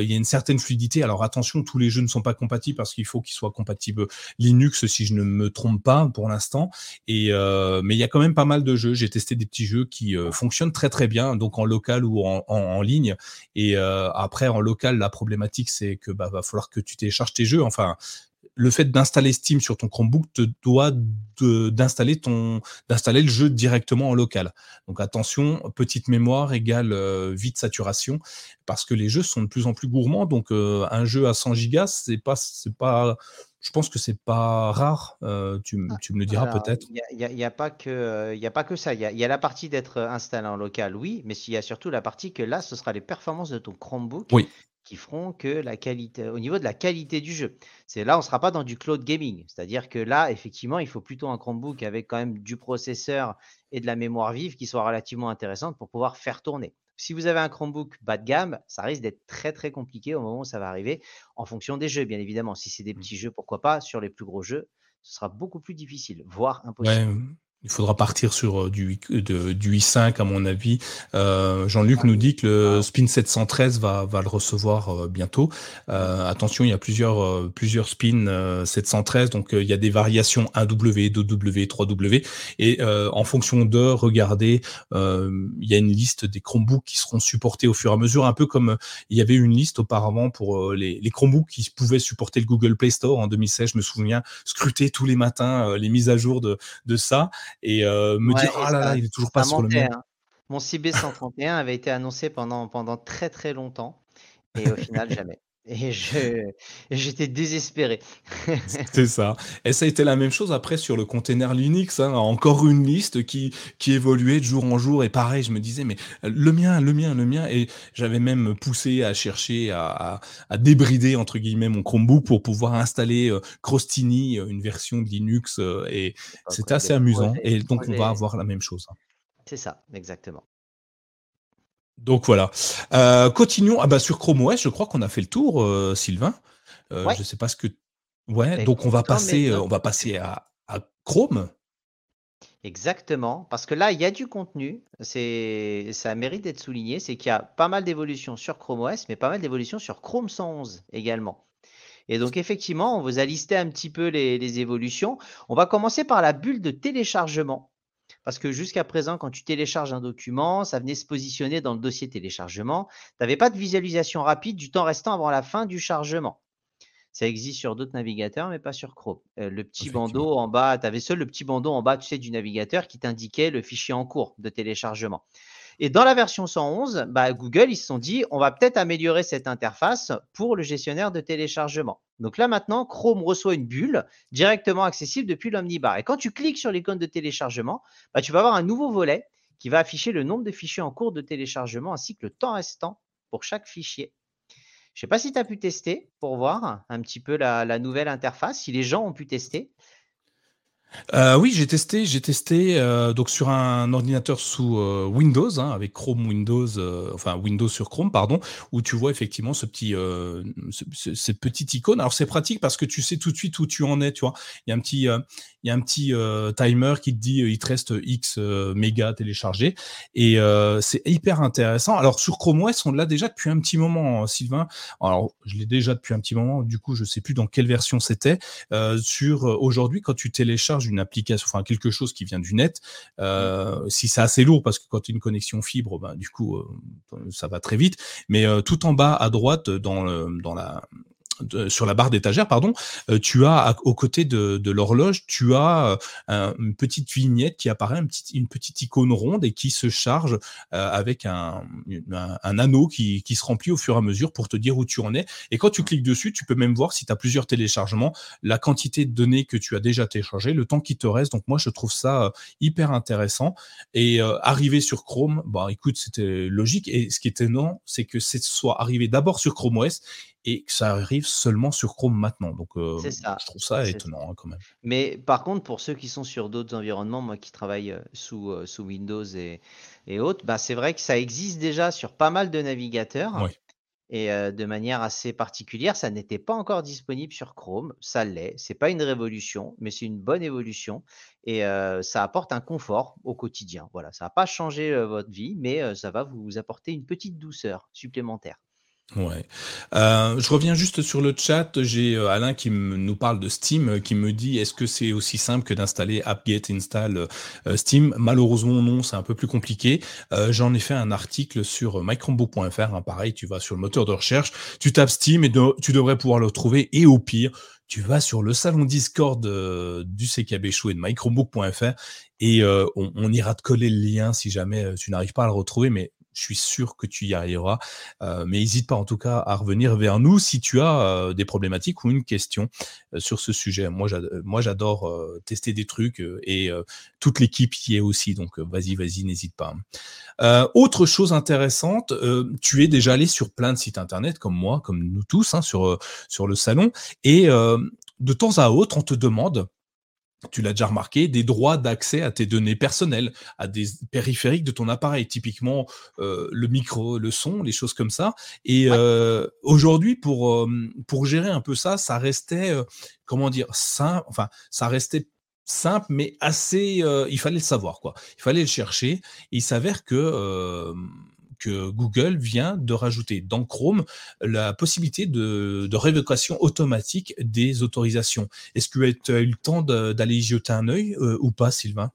il y a une certaine fluidité. Alors attention, tous les jeux ne sont pas compatibles parce qu'il faut qu'ils soient compatibles Linux si je ne me trompe pas pour l'instant. Et euh, mais il y a quand même pas mal de jeux. J'ai testé des petits jeux qui euh, fonctionnent très très bien, donc en local ou en, ligne. Et euh, après en local, la problématique c'est que bah va falloir que tu télécharges tes jeux. Enfin, le fait d'installer Steam sur ton Chromebook te doit d'installer ton d'installer le jeu directement en local. Donc attention, petite mémoire égale vite saturation parce que les jeux sont de plus en plus gourmands. Donc un jeu à 100 gigas, c'est pas c'est pas je pense que c'est pas rare. Euh, tu, ah, tu, me le diras peut-être. Il n'y a, a, pas que, il a pas que ça. Il y a, y a, la partie d'être installé en local, oui, mais il y a surtout la partie que là, ce sera les performances de ton Chromebook oui. qui feront que la qualité, au niveau de la qualité du jeu. C'est là, on ne sera pas dans du cloud gaming. C'est-à-dire que là, effectivement, il faut plutôt un Chromebook avec quand même du processeur et de la mémoire vive qui soit relativement intéressante pour pouvoir faire tourner. Si vous avez un Chromebook bas de gamme, ça risque d'être très très compliqué au moment où ça va arriver, en fonction des jeux, bien évidemment. Si c'est des mmh. petits jeux, pourquoi pas. Sur les plus gros jeux, ce sera beaucoup plus difficile, voire impossible. Il faudra partir sur euh, du, de, du i5 à mon avis. Euh, Jean-Luc nous dit que le Spin 713 va, va le recevoir euh, bientôt. Euh, attention, il y a plusieurs, euh, plusieurs Spin 713, donc il y a des variations 1W, 2W, 3W. Et en fonction de, regardez, il y a une liste des Chromebooks qui seront supportés au fur et à mesure, un peu comme il y avait une liste auparavant pour les, les Chromebooks qui pouvaient supporter le Google Play Store en 2016. Je me souviens scruter tous les matins les mises à jour de, de ça et euh, me dire ah là là, il est toujours pas sur le même. Hein. Mon CB131 avait été annoncé pendant, pendant très très longtemps et au final jamais. Et je, j'étais désespéré. C'est ça. Et ça a été la même chose après sur le container Linux. Hein. Encore une liste qui, qui évoluait de jour en jour. Et pareil, je me disais, mais le mien, le mien, le mien. Et j'avais même poussé à chercher à, à, débrider, entre guillemets, mon Chromebook pour pouvoir installer euh, Crostini, euh, une version de Linux. Euh, et c'était assez amusant. Et donc, on va avoir la même chose. C'est ça, exactement. Donc voilà. continuons. Ah bah sur Chrome OS, je crois qu'on a fait le tour, Sylvain. Je ne sais pas ce que. Ouais. donc on va passer, on va passer à, à Chrome. Exactement, parce que là, il y a du contenu, c'est, ça mérite d'être souligné, c'est qu'il y a pas mal d'évolutions sur Chrome OS, mais pas mal d'évolutions sur Chrome 111 également. Et donc, effectivement, on vous a listé un petit peu les, évolutions. On va commencer par la bulle de téléchargement. Parce que jusqu'à présent, quand tu télécharges un document, ça venait se positionner dans le dossier téléchargement. Tu n'avais pas de visualisation rapide du temps restant avant la fin du chargement. Ça existe sur d'autres navigateurs, mais pas sur Chrome. Euh, le petit bandeau en bas, tu avais seul le petit bandeau en bas, tu sais, du navigateur qui t'indiquait le fichier en cours de téléchargement. Et dans la version 111, bah, Google, ils se sont dit, on va peut-être améliorer cette interface pour le gestionnaire de téléchargement. Donc là, maintenant, Chrome reçoit une bulle directement accessible depuis l'Omnibar. Et quand tu cliques sur l'icône de téléchargement, bah, tu vas avoir un nouveau volet qui va afficher le nombre de fichiers en cours de téléchargement ainsi que le temps restant pour chaque fichier. Je ne sais pas si tu as pu tester pour voir un petit peu la, nouvelle interface, si les gens ont pu tester. Euh, oui, j'ai testé, j'ai testé euh, donc sur un ordinateur sous euh, Windows, hein, avec Chrome Windows, enfin Windows sur Chrome, pardon, où tu vois effectivement ce petit, cette petite icône. Alors c'est pratique parce que tu sais tout de suite où tu en es, tu vois. Il y a un petit, il y a un petit timer qui te dit il te reste X mégas téléchargés et c'est hyper intéressant. Alors sur Chrome OS, on l'a déjà depuis un petit moment, Sylvain. Alors je l'ai déjà depuis un petit moment. Du coup, je sais plus dans quelle version c'était. sur aujourd'hui, quand tu télécharges une application, enfin quelque chose qui vient du net, si c'est assez lourd parce que quand tu as une connexion fibre, ben, du coup ça va très vite. Mais tout en bas à droite dans dans la sur la barre d'étagère, pardon, euh, tu as aux côtés de, de l'horloge, tu as euh, une petite vignette qui apparaît, une petite, une petite icône ronde et qui se charge euh, avec un, un, anneau qui, qui, se remplit au fur et à mesure pour te dire où tu en es. Et quand tu cliques dessus, tu peux même voir si tu as plusieurs téléchargements, la quantité de données que tu as déjà téléchargées, le temps qui te reste. Donc moi, je trouve ça hyper intéressant. Et arriver sur Chrome, bah écoute, c'était logique. Et ce qui est étonnant, c'est que c'est soit arrivé d'abord sur Chrome OS et que ça arrive seulement sur Chrome maintenant. Donc, euh, je trouve ça étonnant hein, quand même. Mais par contre, pour ceux qui sont sur d'autres environnements, moi qui travaille euh, sous, euh, sous Windows et, et autres, bah, c'est vrai que ça existe déjà sur pas mal de navigateurs. Et de manière assez particulière, ça n'était pas encore disponible sur Chrome. Ça l'est. C'est pas une révolution, mais c'est une bonne évolution. Et ça apporte un confort au quotidien. Voilà, ça va pas changer votre vie, mais ça va vous apporter une petite douceur supplémentaire. Ouais. Euh, je reviens juste sur le chat. J'ai euh, Alain qui nous parle de Steam, euh, qui me dit est-ce que c'est aussi simple que d'installer apt-get install Steam? Malheureusement non, c'est un peu plus compliqué. J'en ai fait un article sur mychromebook.fr. Hein, pareil, tu vas sur le moteur de recherche, tu tapes Steam et tu devrais pouvoir le trouver. Et au pire, tu vas sur le salon Discord du CKB Show et de mychromebook.fr et on, on, ira te coller le lien si jamais tu n'arrives pas à le retrouver. Mais je suis sûr que tu y arriveras. Euh, mais n'hésite pas en tout cas à revenir vers nous si tu as euh, des problématiques ou une question euh, sur ce sujet. Moi, j'adore tester des trucs et toute l'équipe y est aussi. Donc, vas-y, vas-y, n'hésite pas. autre chose intéressante, tu es déjà allé sur plein de sites internet comme moi, comme nous tous, hein, sur, sur le salon. Et de temps à autre, on te demande tu l'as déjà remarqué, des droits d'accès à tes données personnelles, à des périphériques de ton appareil, typiquement euh, le micro, le son, les choses comme ça. Et euh, aujourd'hui, pour, euh, pour gérer un peu ça, ça restait, comment dire, simple, enfin, ça restait simple, mais assez, il fallait le savoir, quoi. Il fallait le chercher. il s'avère que que Google vient de rajouter dans Chrome la possibilité de, révocation automatique des autorisations. Est-ce que tu as eu le temps d'aller y jeter un œil euh, ou pas, Sylvain?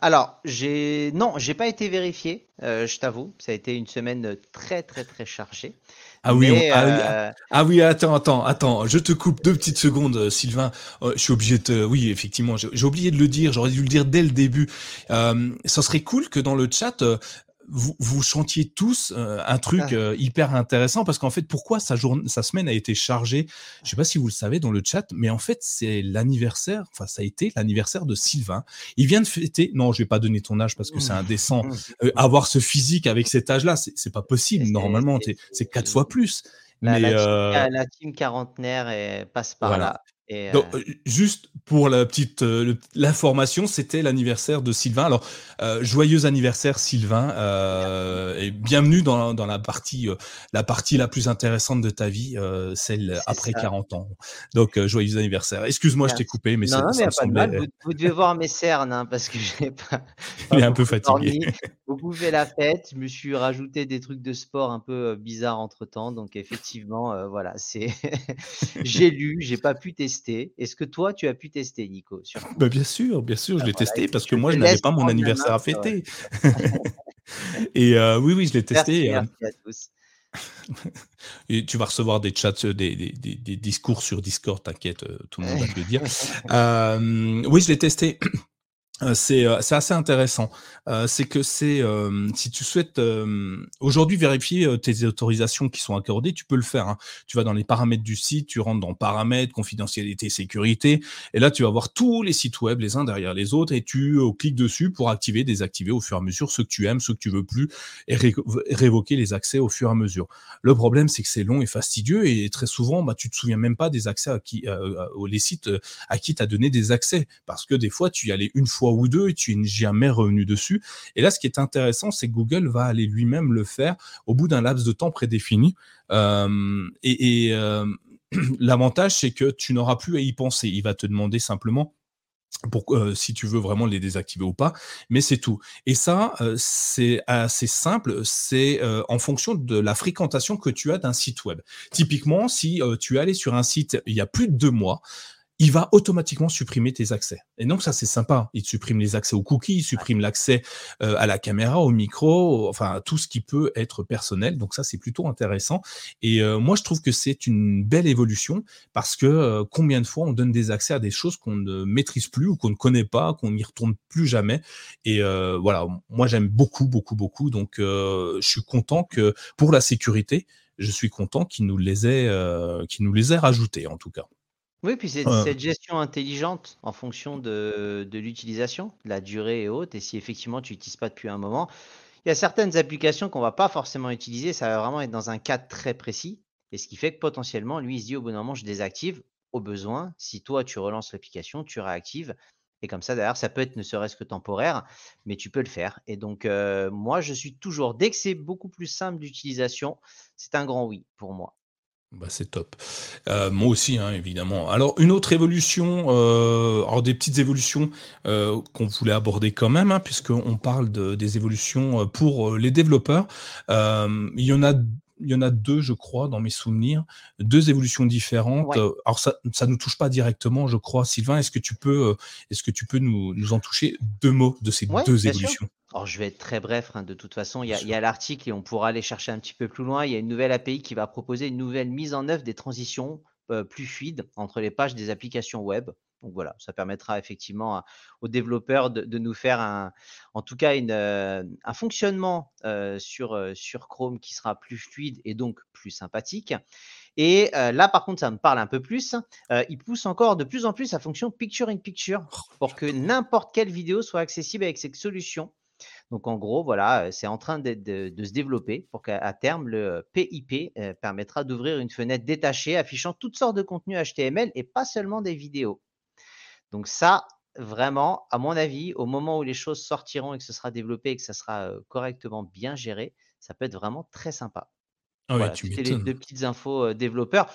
Alors, j'ai non, j'ai pas été vérifié, euh, je t'avoue. Ça a été une semaine très très très chargée. Ah oui, ah, euh, ah, oui, attends, attends, attends, je te coupe deux petites secondes, Sylvain. je suis obligé de, oui, effectivement, j'ai oublié de le dire. J'aurais dû le dire dès le début. ça serait cool que dans le chat, vous, vous chantiez tous euh, un truc ah. euh, hyper intéressant parce qu'en fait, pourquoi sa, journée, sa semaine a été chargée? Je sais pas si vous le savez dans le chat, mais en fait, c'est l'anniversaire, enfin, ça a été l'anniversaire de Sylvain. Il vient de fêter, non, je vais pas donner ton âge parce que c'est indécent. Mmh. Euh, avoir ce physique avec cet âge-là, c'est pas possible. Normalement, c'est quatre fois plus. La, mais la, team, quarantenaire passe par là. Donc, juste pour la petite l'information, c'était l'anniversaire de Sylvain. Alors, joyeux anniversaire Sylvain et bienvenue dans, dans la partie la partie la plus intéressante de ta vie, celle après 40 ans. Donc, joyeux anniversaire. Excuse-moi, je t'ai coupé, mais non, non, mais pas de mal. Vous, devez voir mes cernes hein, parce que j'ai pas. Il est un peu fatigué. Beaucoup fait la fête. Je me suis rajouté des trucs de sport un peu bizarres entre temps. Donc, effectivement, voilà, c'est. j'ai lu, j'ai pas pu tester est-ce que toi, tu as pu tester, Nico bah, Bien sûr, bien sûr, je ah, l'ai testé parce que moi, je n'avais pas mon anniversaire à fêter. et euh, oui, oui, je l'ai testé. Merci, euh. à tous. Et tu vas recevoir des chats, euh, des, des, discours sur Discord, t'inquiète, tout le monde va te le dire. oui, je l'ai testé. Euh, euh, c'est assez intéressant. Euh, c'est que c'est si tu souhaites aujourd'hui vérifier tes autorisations qui sont accordées, tu peux le faire. Hein. Tu vas dans les paramètres du site, tu rentres dans paramètres, confidentialité, sécurité, et là tu vas voir tous les sites web les uns derrière les autres et tu cliques dessus pour activer, désactiver au fur et à mesure ceux que tu aimes, ceux que tu veux plus, et révoquer les accès au fur et à mesure. Le problème c'est que c'est long et fastidieux et très souvent bah tu te souviens même pas des accès à qui les sites à qui tu as donné des accès parce que des fois tu y allais une fois ou deux et tu n'es jamais revenu dessus. Et là, ce qui est intéressant, c'est que Google va aller lui-même le faire au bout d'un laps de temps prédéfini. Euh, et, euh, l'avantage, c'est que tu n'auras plus à y penser. Il va te demander simplement euh, si tu veux vraiment les désactiver ou pas, mais c'est tout. Et ça, c'est assez simple, c'est en fonction de la fréquentation que tu as d'un site web. Typiquement, si tu es allé sur un site il y a plus de deux mois, il va automatiquement supprimer tes accès. Et donc ça c'est sympa. Il supprime les accès aux cookies, il supprime l'accès euh, à la caméra, au micro, enfin tout ce qui peut être personnel. Donc ça c'est plutôt intéressant. Et euh, moi je trouve que c'est une belle évolution parce que euh, combien de fois on donne des accès à des choses qu'on ne maîtrise plus ou qu'on ne connaît pas, qu'on n'y retourne plus jamais. Et voilà, moi j'aime beaucoup beaucoup beaucoup. Donc je suis content que pour la sécurité, je suis content qu'il nous les ait, qu'il nous les ait rajoutés en tout cas. Oui, puis c'est cette gestion intelligente en fonction de, l'utilisation, la durée est haute, et si effectivement tu n'utilises pas depuis un moment, il y a certaines applications qu'on va pas forcément utiliser, ça va vraiment être dans un cas très précis, et ce qui fait que potentiellement, lui, il se dit au bout d'un moment, je désactive, au besoin, si toi tu relances l'application, tu réactives, et comme ça, d'ailleurs, ça peut être ne serait-ce que temporaire, mais tu peux le faire. Et donc, euh, moi, je suis toujours, dès que c'est beaucoup plus simple d'utilisation, c'est un grand oui pour moi. Bah, c'est top. Euh, moi aussi, hein, évidemment. Alors, une autre évolution, euh, alors des petites évolutions euh, qu'on voulait aborder quand même, hein, puisqu'on parle de, des évolutions pour les développeurs. il y en a il y en a deux, je crois, dans mes souvenirs, deux évolutions différentes. Alors ça, ça nous touche pas directement, je crois. Sylvain, est-ce que tu peux, est-ce que tu peux nous, nous en toucher deux mots de ces deux évolutions? Alors, je vais être très bref, hein, de toute façon, il y a, l'article et on pourra aller chercher un petit peu plus loin. Il y a une nouvelle API qui va proposer une nouvelle mise en œuvre des transitions euh, plus fluides entre les pages des applications web. Donc voilà, ça permettra effectivement aux développeurs de, nous faire un, en tout cas une, euh, un fonctionnement euh, sur, sur Chrome qui sera plus fluide et donc plus sympathique. Et là, par contre, ça me parle un peu plus. il pousse encore de plus en plus la fonction Picture in Picture oh, pour que n'importe quelle vidéo soit accessible avec cette solution. Donc en gros, voilà, c'est en train de, se développer pour qu'à terme, le PIP permettra d'ouvrir une fenêtre détachée affichant toutes sortes de contenus HTML et pas seulement des vidéos. Donc ça, vraiment, à mon avis, au moment où les choses sortiront et que ce sera développé et que ça sera correctement bien géré, ça peut être vraiment très sympa. Ah voilà, tu les deux petites infos développeurs.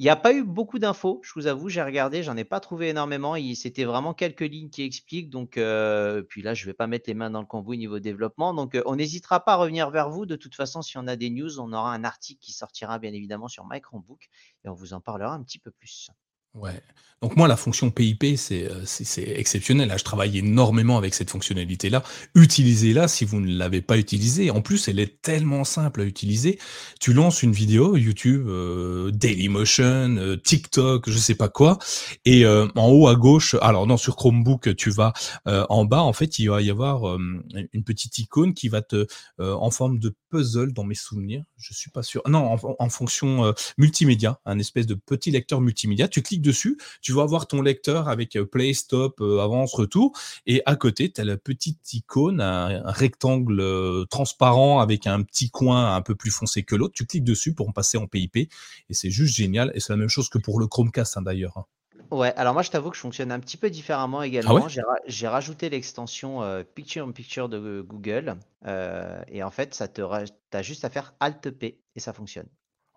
Il n'y a pas eu beaucoup d'infos, je vous avoue, j'ai regardé, j'en ai pas trouvé énormément. C'était vraiment quelques lignes qui expliquent. Donc, euh, puis là, je ne vais pas mettre les mains dans le cambouis niveau développement. Donc, euh, on n'hésitera pas à revenir vers vous. De toute façon, si on a des news, on aura un article qui sortira bien évidemment sur Microbook et on vous en parlera un petit peu plus. Ouais. Donc moi, la fonction PIP, euh, c'est exceptionnel. Là, je travaille énormément avec cette fonctionnalité-là. Utilisez-la si vous ne l'avez pas utilisée. En plus, elle est tellement simple à utiliser. Tu lances une vidéo YouTube, euh, Dailymotion, euh, TikTok, je sais pas quoi, et euh, en haut à gauche, alors non, sur Chromebook, tu vas en bas. En fait, il va y avoir une petite icône qui va te, en forme de puzzle dans mes souvenirs. Je suis pas sûr. Non, en, fonction multimédia, un espèce de petit lecteur multimédia. Tu cliques dessus, tu vas avoir ton lecteur avec euh, play, stop, euh, avance, retour, et à côté, tu as la petite icône, un, rectangle euh, transparent avec un petit coin un peu plus foncé que l'autre. Tu cliques dessus pour passer en PIP, et c'est juste génial. Et c'est la même chose que pour le Chromecast hein, d'ailleurs. Ouais, alors moi je t'avoue que je fonctionne un petit peu différemment ah également. J'ai rajouté l'extension Picture in Picture de Google et en fait, ça te as juste à faire Alt P et ça fonctionne.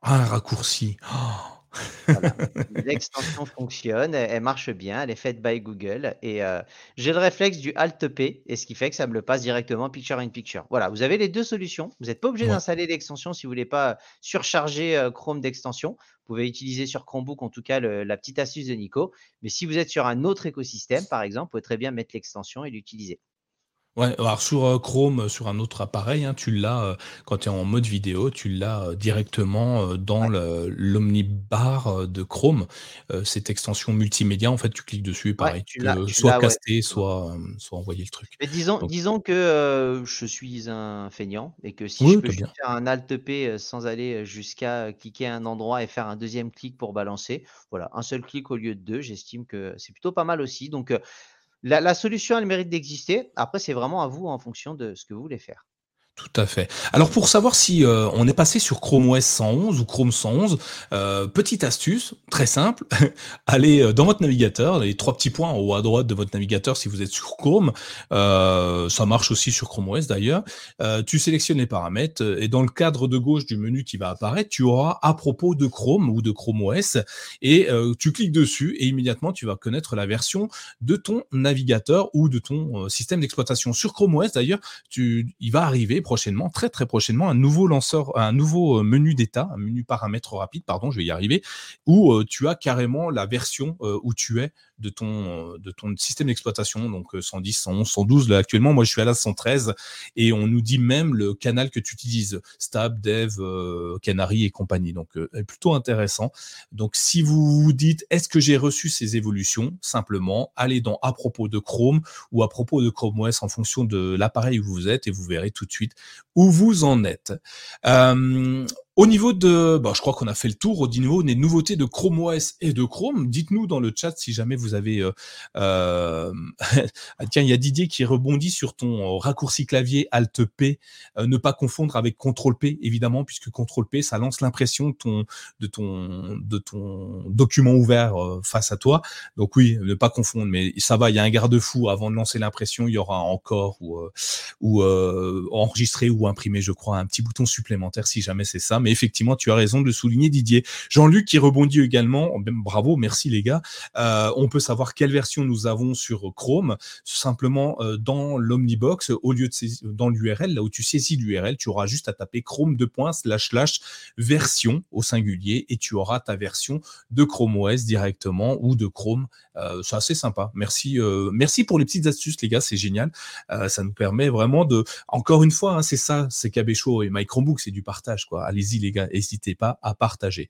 Ah, un raccourci. Oh L'extension fonctionne, elle, marche bien, elle est faite by Google et euh, j'ai le réflexe du Alt P et ce qui fait que ça me le passe directement picture in picture. Voilà, vous avez les deux solutions. Vous n'êtes pas obligé d'installer l'extension si vous voulez pas surcharger euh, Chrome d'extension. Vous pouvez utiliser sur Chromebook en tout cas la petite astuce de Nico. Mais si vous êtes sur un autre écosystème, par exemple, vous pouvez très bien mettre l'extension et l'utiliser. Ouais, alors sur euh, Chrome, euh, sur un autre appareil, hein, tu l'as euh, quand tu es en mode vidéo, tu l'as directement dans l'omnibar de Chrome. cette extension multimédia, en fait, tu cliques dessus et pareil, tu peux soit caster, soit, soit envoyer le truc. Mais disons, disons que je suis un feignant et que si je peux juste faire un Alt P sans aller jusqu'à cliquer à un endroit et faire un deuxième clic pour balancer, voilà, un seul clic au lieu de deux, j'estime que c'est plutôt pas mal aussi. Donc, la, solution, elle mérite d'exister. Après, c'est vraiment à vous en fonction de ce que vous voulez faire. Tout à fait. Alors pour savoir si euh, on est passé sur Chrome OS 111 ou Chrome 111, euh, petite astuce, très simple, allez euh, dans votre navigateur, les trois petits points en haut à droite de votre navigateur si vous êtes sur Chrome, ça marche aussi sur Chrome OS d'ailleurs, tu sélectionnes les paramètres et dans le cadre de gauche du menu qui va apparaître, tu auras à propos de Chrome ou de Chrome OS et tu cliques dessus et immédiatement tu vas connaître la version de ton navigateur ou de ton système d'exploitation. Sur Chrome OS d'ailleurs, il va arriver prochainement, très très prochainement, un nouveau lanceur, un nouveau euh, menu d'état, un menu paramètres rapide, pardon, je vais y arriver, où euh, tu as carrément la version euh, où tu es de ton, de ton système d'exploitation, donc 110, 111, 112. Là, actuellement, moi, je suis à la 113 et on nous dit même le canal que tu utilises, Stab, Dev, Canary et compagnie. Donc, plutôt intéressant. Donc, si vous vous dites, est-ce que j'ai reçu ces évolutions? Simplement, allez dans à propos de Chrome ou à propos de Chrome OS en fonction de l'appareil où vous êtes et vous verrez tout de suite où vous en êtes. Euh, au niveau de, bah, je crois qu'on a fait le tour au niveau des nouveautés de Chrome OS et de Chrome. Dites-nous dans le chat si jamais vous avez. Euh, euh ah, tiens, il y a Didier qui rebondit sur ton euh, raccourci clavier Alt P. Euh, ne pas confondre avec Ctrl P, évidemment, puisque Ctrl P, ça lance l'impression de ton, de ton, de ton document ouvert face à toi. Donc oui, ne pas confondre. Mais ça va, il y a un garde-fou avant de lancer l'impression. Il y aura encore ou, ou enregistrer ou imprimer, je crois, un petit bouton supplémentaire si jamais c'est ça mais effectivement, tu as raison de le souligner, Didier. Jean-Luc qui rebondit également, bravo, merci les gars. Euh, on peut savoir quelle version nous avons sur Chrome, simplement euh, dans l'Omnibox, au lieu de dans l'URL, là où tu saisis l'URL, tu auras juste à taper Chrome de version au singulier et tu auras ta version de Chrome OS directement ou de Chrome. Euh, c'est assez sympa. Merci, merci pour les petites astuces, les gars, c'est génial. ça nous permet vraiment de, encore une fois, hein, c'est ça, c'est Show et My Chromebook, c'est du partage, quoi. Allez-y les gars, n'hésitez pas à partager.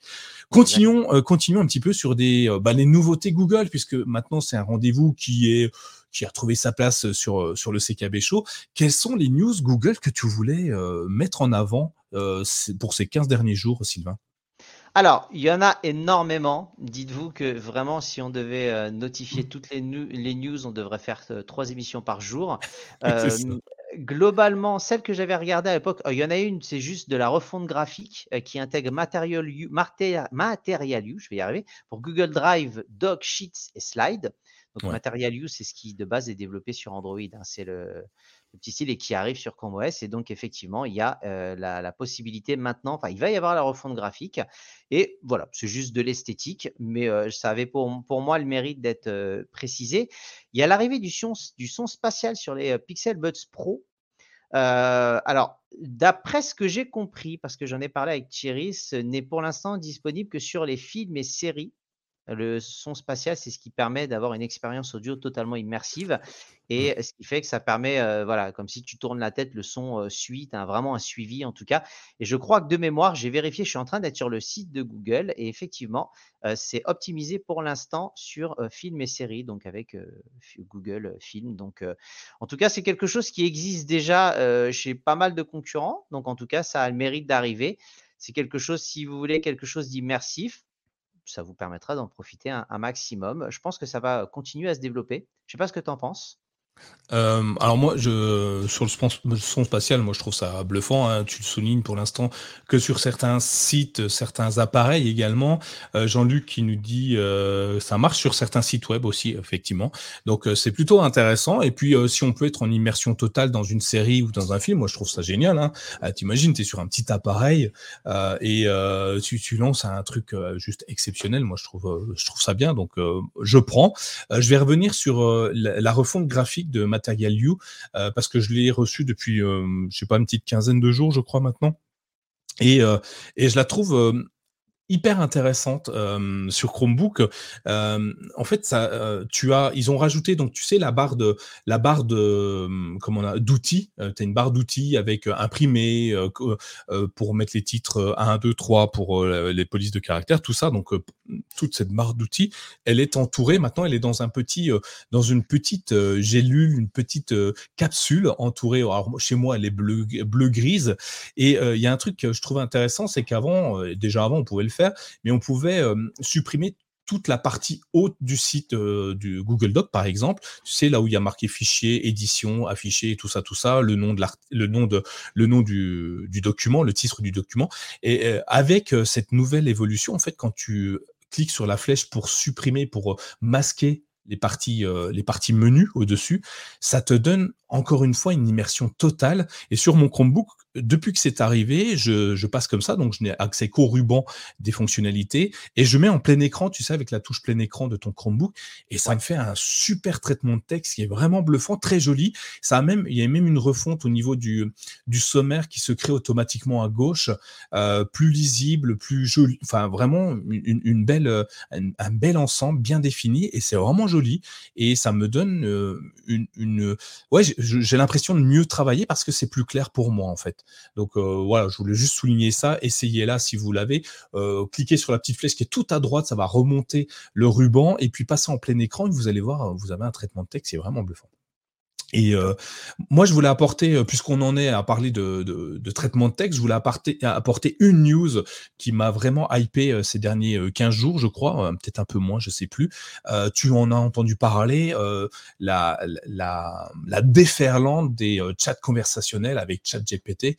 Continuons, euh, continuons un petit peu sur des, euh, bah, les nouveautés Google, puisque maintenant c'est un rendez-vous qui est qui a trouvé sa place sur, euh, sur le CKB Show. Quelles sont les news Google que tu voulais mettre en avant pour ces 15 derniers jours, Sylvain? Alors, il y en a énormément. Dites-vous que vraiment, si on devait notifier toutes les, les, news, on devrait faire trois émissions par jour. globalement, celle que j'avais regardée à l'époque, il y en a une, c'est juste de la refonte graphique euh, qui intègre Material U, Material U, je vais y arriver, pour Google Drive, Doc, Sheets et Slide. Donc Material U, c'est ce qui de base est développé sur Android. Hein, c'est le, petit style et qui arrive sur Chrome OS. Et donc, effectivement, il y a la, possibilité maintenant, enfin, il va y avoir la refonte graphique. Et voilà, c'est juste de l'esthétique, mais ça avait pour, moi le mérite d'être précisé. Il y a l'arrivée du son, du son spatial sur les Pixel Buds Pro. alors, d'après ce que j'ai compris, parce que j'en ai parlé avec Thierry, ce n'est pour l'instant disponible que sur les films et séries le son spatial, c'est ce qui permet d'avoir une expérience audio totalement immersive et ce qui fait que ça permet, voilà, comme si tu tournes la tête, le son suit, tu as vraiment un suivi en tout cas. Et je crois que de mémoire, j'ai vérifié, je suis en train d'être sur le site de Google et effectivement, c'est optimisé pour l'instant sur films et séries, donc avec Google Film. Donc, en tout cas, c'est quelque chose qui existe déjà chez pas mal de concurrents. Donc, en tout cas, ça a le mérite d'arriver. C'est quelque chose, si vous voulez, quelque chose d'immersif ça vous permettra d'en profiter un, maximum. Je pense que ça va continuer à se développer. Je ne sais pas ce que tu en penses. Euh, alors moi, je, sur le son spatial, moi je trouve ça bluffant. Hein. Tu le soulignes pour l'instant que sur certains sites, certains appareils également. Euh, Jean-Luc qui nous dit euh, ça marche sur certains sites web aussi, effectivement. Donc c'est plutôt intéressant. Et puis si on peut être en immersion totale dans une série ou dans un film, moi je trouve ça génial. Hein. T'imagines, t'es sur un petit appareil et tu, tu, lances un truc juste exceptionnel. Moi je trouve, je trouve ça bien. Donc je prends. je vais revenir sur la refonte graphique de Material You, euh, parce que je l'ai reçu depuis, euh, je sais pas, une petite quinzaine de jours, je crois maintenant. Et, euh, et je la trouve hyper intéressante sur Chromebook. en fait, ça, tu as, ils ont rajouté donc tu sais la barre de la barre de comment on a d'outils. tu as une barre d'outils avec imprimé pour mettre les titres 1, 2, 3 pour les polices de caractère, tout ça. Donc toute cette barre d'outils, elle est entourée. Maintenant, elle est dans un petit, dans une petite gélule, une petite capsule entourée. Chez moi, elle est bleu bleu grise. Et il y a un truc que je trouve intéressant, c'est qu'avant, déjà avant, on pouvait le faire, mais on pouvait supprimer toute la partie haute du site du Google Doc, par exemple. Tu sais, là où il y a marqué fichier, édition, affiché, tout ça, tout ça, le nom, de le nom, de, le nom du, document, le titre du document. Et avec cette nouvelle évolution, en fait, quand tu cliques sur la flèche pour supprimer, pour masquer les parties, les parties menus au-dessus, ça te donne encore une fois une immersion totale. Et sur mon Chromebook, depuis que c'est arrivé, je, je, passe comme ça, donc je n'ai accès qu'au ruban des fonctionnalités et je mets en plein écran, tu sais, avec la touche plein écran de ton Chromebook, et ça me fait un super traitement de texte qui est vraiment bluffant, très joli. Ça a même, il y a même une refonte au niveau du, du sommaire qui se crée automatiquement à gauche, euh, plus lisible, plus joli, enfin vraiment une, une belle, un, bel ensemble bien défini et c'est vraiment joli et ça me donne euh, une, une, ouais, j'ai l'impression de mieux travailler parce que c'est plus clair pour moi en fait. Donc euh, voilà, je voulais juste souligner ça. Essayez là si vous l'avez. Euh, cliquez sur la petite flèche qui est tout à droite, ça va remonter le ruban et puis passer en plein écran et vous allez voir, vous avez un traitement de texte, c'est vraiment bluffant. Et euh, moi, je voulais apporter, euh, puisqu'on en est à parler de, traitement de texte, je voulais apporter, une news qui m'a vraiment hypé euh, ces derniers 15 jours, je crois, peut-être un peu moins, je sais plus. tu en as entendu parler, la, la, la déferlante des chats conversationnels avec ChatGPT.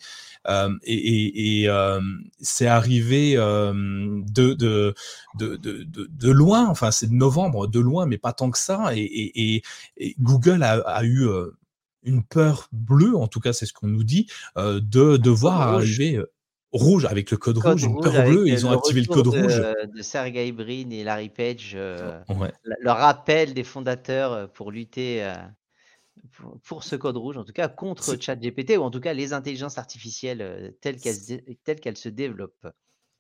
et, c'est arrivé de, loin, enfin c'est de novembre, de loin, mais pas tant que ça. Et, Google a eu une peur bleue, en tout cas c'est ce qu'on nous dit, euh, de devoir arriver euh, rouge avec le code, rouge, une peur bleue, ils ont activé le code rouge. De Sergey Brin et Larry Page, euh, le rappel des fondateurs pour lutter pour, ce code rouge, en tout cas contre ChatGPT ou en tout cas les intelligences artificielles telles qu'elles se développent.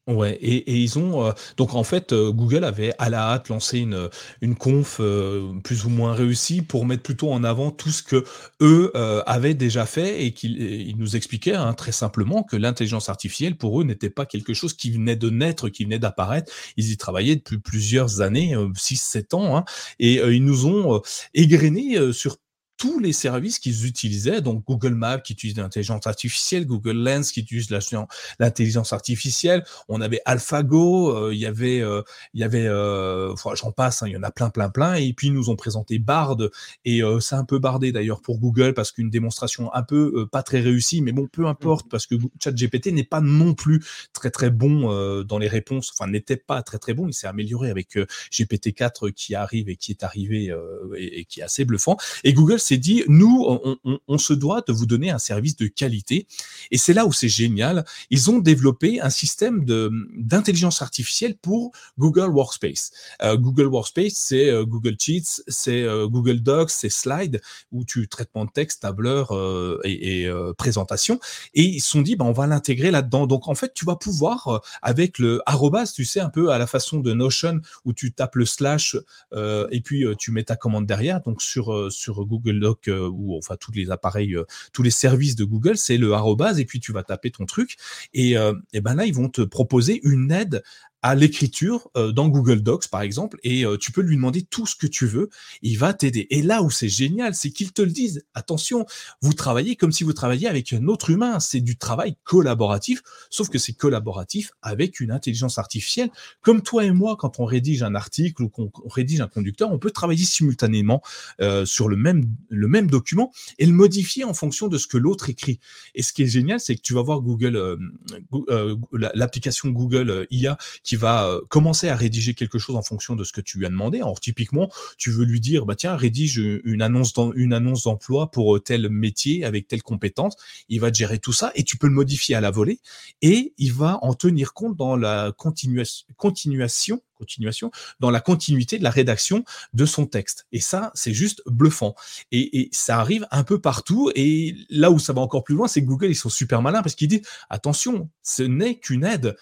Ouais, et, ils ont euh, donc en fait euh, Google avait à la hâte lancé une une conf euh, plus ou moins réussie pour mettre plutôt en avant tout ce que eux avaient déjà fait et qu'ils ils nous expliquaient hein, très simplement que l'intelligence artificielle pour eux n'était pas quelque chose qui venait de naître, qui venait d'apparaître. Ils y travaillaient depuis plusieurs années, 6-7 ans, hein, et ils nous ont égrené sur tous les services qu'ils utilisaient, donc Google Maps qui utilise l'intelligence artificielle, Google Lens qui utilise l'intelligence artificielle, on avait AlphaGo, euh, il y avait, euh, il y avait, euh, j'en passe, hein, il y en a plein, plein, plein, et puis ils nous ont présenté Bard, et c'est un peu bardé d'ailleurs pour Google parce qu'une démonstration un peu pas très réussie, mais bon, peu importe parce que ChatGPT n'est pas non plus très très bon dans les réponses, enfin n'était pas très très bon, il s'est amélioré avec GPT-4 qui arrive et qui est arrivé et, et qui est assez bluffant, et Google s'est dit, nous, on, se doit de vous donner un service de qualité. Et c'est là où c'est génial. Ils ont développé un système d'intelligence artificielle pour Google Workspace. Euh, Google Workspace, c'est euh, Google Sheets, c'est euh, Google Docs, c'est Slide, où tu traitement de texte, tableur et, présentation. Et ils se sont dit, bah, on va l'intégrer là-dedans. Donc, en fait, tu vas pouvoir, avec le arrobas, tu sais, un peu à la façon de Notion, où tu tapes le slash et puis tu mets ta commande derrière. Donc, sur, sur Google Doc euh, ou enfin tous les appareils, euh, tous les services de Google, c'est le arrobase et puis tu vas taper ton truc et, euh, et ben là ils vont te proposer une aide à l'écriture dans Google Docs, par exemple, et tu peux lui demander tout ce que tu veux. Il va t'aider. Et là où c'est génial, c'est qu'ils te le disent. Attention, vous travaillez comme si vous travailliez avec un autre humain. C'est du travail collaboratif, sauf que c'est collaboratif avec une intelligence artificielle. Comme toi et moi, quand on rédige un article ou qu'on rédige un conducteur, on peut travailler simultanément euh, sur le même, le même document et le modifier en fonction de ce que l'autre écrit. Et ce qui est génial, c'est que tu vas voir Google, euh, euh, l'application Google IA qui va commencer à rédiger quelque chose en fonction de ce que tu lui as demandé. Alors typiquement, tu veux lui dire, bah tiens, rédige une annonce d'emploi pour tel métier avec telle compétence. Il va gérer tout ça et tu peux le modifier à la volée et il va en tenir compte dans la continuation, dans la continuité de la rédaction de son texte. Et ça, c'est juste bluffant. Et, ça arrive un peu partout. Et là où ça va encore plus loin, c'est que Google, ils sont super malins parce qu'ils disent, attention, ce n'est qu'une aide.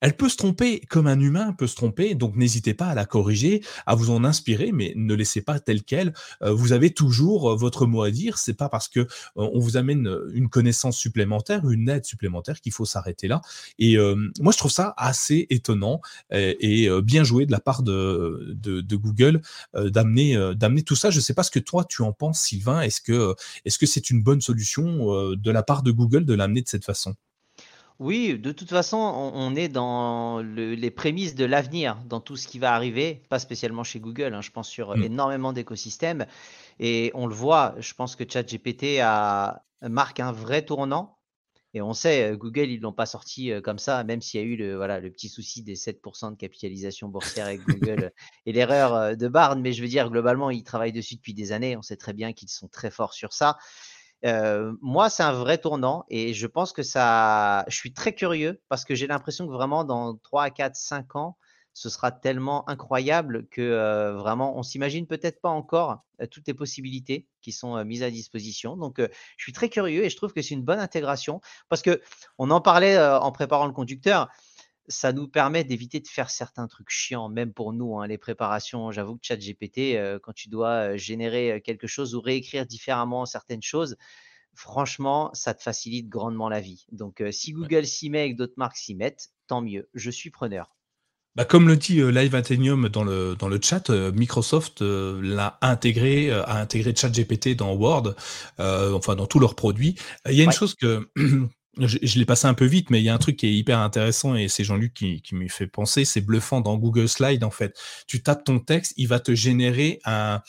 Elle peut se tromper comme un humain peut se tromper, donc n'hésitez pas à la corriger, à vous en inspirer, mais ne laissez pas telle qu'elle. Euh, vous avez toujours euh, votre mot à dire. C'est pas parce que euh, on vous amène une connaissance supplémentaire, une aide supplémentaire qu'il faut s'arrêter là. Et moi, je trouve ça assez étonnant et, bien joué de la part de, Google d'amener d'amener tout ça. Je sais pas ce que toi tu en penses, Sylvain. Est-ce que est-ce que c'est une bonne solution de la part de Google de l'amener de cette façon? Oui, de toute façon, on, est dans les prémices de l'avenir, dans tout ce qui va arriver, pas spécialement chez Google, hein, je pense sur mm. énormément d'écosystèmes. Et on le voit, je pense que ChatGPT a, marque un vrai tournant. Et on sait, euh, Google, ils ne l'ont pas sorti euh, comme ça, même s'il y a eu le, voilà, le petit souci des 7% de capitalisation boursière avec Google et l'erreur euh, de Barnes. Mais je veux dire, globalement, ils travaillent dessus depuis des années. On sait très bien qu'ils sont très forts sur ça moi, c'est un vrai tournant et je pense que ça. Je suis très curieux parce que j'ai l'impression que vraiment dans 3, 4, 5 ans, ce sera tellement incroyable que vraiment, on s'imagine peut-être pas encore toutes les possibilités qui sont mises à disposition. Donc, je suis très curieux et je trouve que c'est une bonne intégration parce que on en parlait en préparant le conducteur ça nous permet d'éviter de faire certains trucs chiants, même pour nous, hein, les préparations. J'avoue que ChatGPT, euh, quand tu dois générer quelque chose ou réécrire différemment certaines choses, franchement, ça te facilite grandement la vie. Donc, si Google s'y met et que d'autres marques s'y mettent, tant mieux. Je suis preneur. Bah, comme le dit Live Athenium dans le, dans le chat, Microsoft l'a intégré, a intégré ChatGPT dans Word, enfin dans tous leurs produits. Il y a une chose que je, l'ai passé un peu vite, mais il y a un truc qui est hyper intéressant et c'est Jean-Luc qui, qui m'y fait penser. C'est bluffant dans Google Slide, en fait. Tu tapes ton texte, il va te générer un,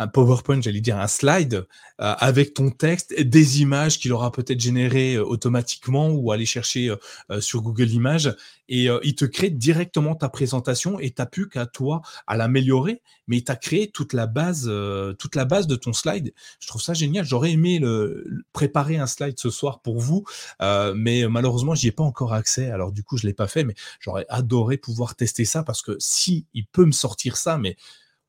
un PowerPoint, j'allais dire un slide, euh, avec ton texte, des images qu'il aura peut-être générées euh, automatiquement ou aller chercher euh, sur Google Images. Et il te crée directement ta présentation et tu n'as plus qu'à toi à l'améliorer, mais il t'a créé toute la base, toute la base de ton slide. Je trouve ça génial. J'aurais aimé préparer un slide ce soir pour vous, mais malheureusement, j'y ai pas encore accès. Alors du coup, je l'ai pas fait, mais j'aurais adoré pouvoir tester ça parce que si il peut me sortir ça, mais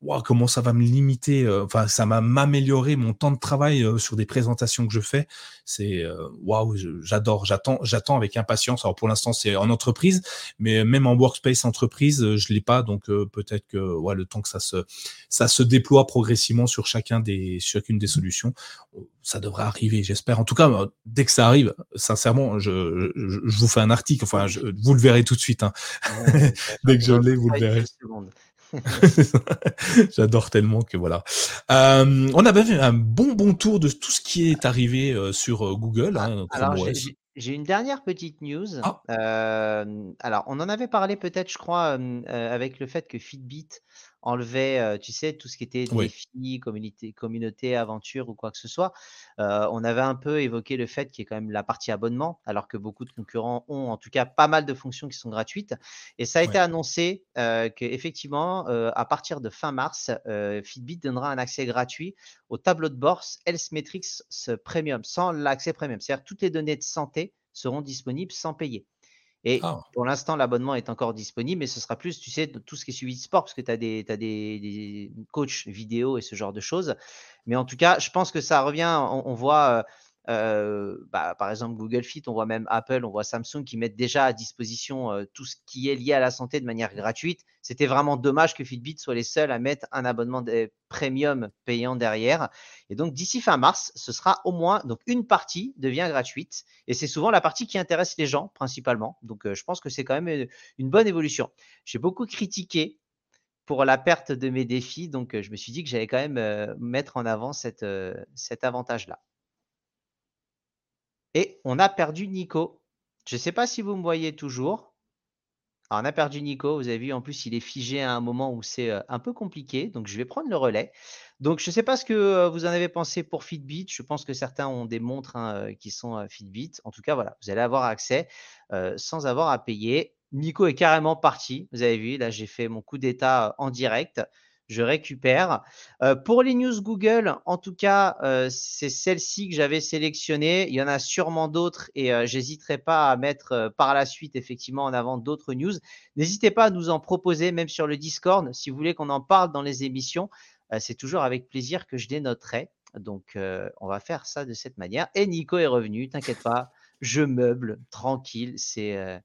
wow, comment ça va me limiter, euh, enfin, ça va m'améliorer mon temps de travail euh, sur des présentations que je fais. C'est euh, waouh, j'adore, j'attends, j'attends avec impatience. Alors pour l'instant, c'est en entreprise, mais même en workspace entreprise, je l'ai pas, donc peut-être que ouais, le temps que ça se, ça se déploie progressivement sur chacun des, chacune des solutions, ça devrait arriver, j'espère. En tout cas, dès que ça arrive, sincèrement, je, je, vous fais un article. Enfin, je, vous le verrez tout de suite. Hein. dès que je l'ai, vous le verrez. J'adore tellement que voilà. Euh, on a fait un bon bon tour de tout ce qui est arrivé euh, sur euh, Google. Hein, alors j'ai une dernière petite news. Ah. alors on en avait parlé peut-être, je crois, avec le fait que Fitbit enlevait, tu sais, tout ce qui était défi, communauté, communauté, aventure ou quoi que ce soit. on avait un peu évoqué le fait qu'il y ait quand même la partie abonnement, alors que beaucoup de concurrents ont en tout cas pas mal de fonctions qui sont gratuites. Et ça a été annoncé qu'effectivement, à partir de fin mars, Fitbit donnera un accès gratuit au tableau de bord Health Metrics Premium, sans l'accès premium. C'est-à-dire toutes les données de santé seront disponibles sans payer. Et ah. pour l'instant, l'abonnement est encore disponible, mais ce sera plus, tu sais, de tout ce qui est suivi de sport, parce que tu as, des, as des, coachs vidéo et ce genre de choses. Mais en tout cas, je pense que ça revient, on, voit bah, par exemple Google Fit, on voit même Apple, on voit Samsung qui mettent déjà à disposition tout ce qui est lié à la santé de manière gratuite. C'était vraiment dommage que Fitbit soit les seuls à mettre un abonnement premium payant derrière. Et donc d'ici fin mars, ce sera au moins donc une partie devient gratuite et c'est souvent la partie qui intéresse les gens principalement. Donc je pense que c'est quand même une bonne évolution. J'ai beaucoup critiqué pour la perte de mes défis. Donc, je me suis dit que j'allais quand même mettre en avant cet avantage-là. Et on a perdu Nico. Je ne sais pas si vous me voyez toujours. on a perdu Nico. Vous avez vu, en plus, il est figé à un moment où c'est un peu compliqué. Donc, je vais prendre le relais. Donc, je ne sais pas ce que vous en avez pensé pour Fitbit. Je pense que certains ont des montres hein, qui sont Fitbit. En tout cas, voilà, vous allez avoir accès sans avoir à payer. Nico est carrément parti. Vous avez vu, là, j'ai fait mon coup d'état en direct. Je récupère. pour les news Google, en tout cas, c'est celle-ci que j'avais sélectionnée. Il y en a sûrement d'autres et j'hésiterai pas à mettre par la suite effectivement en avant d'autres news. N'hésitez pas à nous en proposer, même sur le Discord, si vous voulez qu'on en parle dans les émissions. c'est toujours avec plaisir que je dénoterai. Donc, on va faire ça de cette manière. Et Nico est revenu, t'inquiète pas je meuble, tranquille. C'est euh,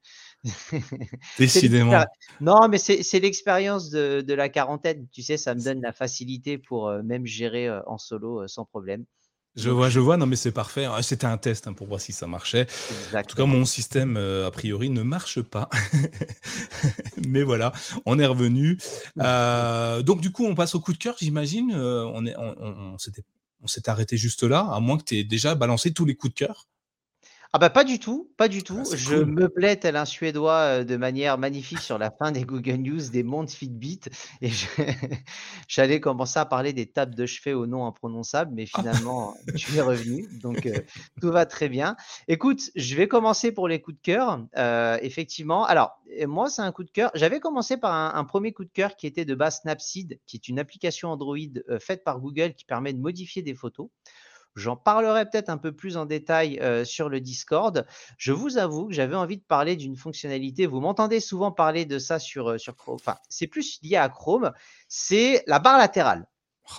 décidément. non, mais c'est l'expérience de, la quarantaine. Tu sais, ça me donne la facilité pour euh, même gérer euh, en solo sans problème. Je vois, je vois. Non, mais c'est parfait. Ah, c'était un test hein, pour voir si ça marchait. En tout cas, mon système, a priori, ne marche pas. mais voilà, on est revenu. Donc, du coup, on passe au coup de cœur, j'imagine. on est, on, on, on s'est arrêté juste là, à moins que tu aies déjà balancé tous les coups de cœur. Ah bah pas du tout, pas du tout. Ah, je me plais tel un Suédois de manière magnifique sur la fin des Google News des montres Fitbit et j'allais commencer à parler des tables de chevet au nom imprononçable, mais finalement tu es revenu, donc tout va très bien. Écoute, je vais commencer pour les coups de cœur. effectivement, alors moi c'est un coup de cœur. J'avais commencé par un, un, premier coup de cœur qui était de base Snapseed, qui est une application Android faite par Google qui permet de modifier des photos. J'en parlerai peut-être un peu plus en détail sur le Discord. Je vous avoue que j'avais envie de parler d'une fonctionnalité. Vous m'entendez souvent parler de ça sur, sur Chrome. Enfin, c'est plus lié à Chrome. C'est la barre latérale.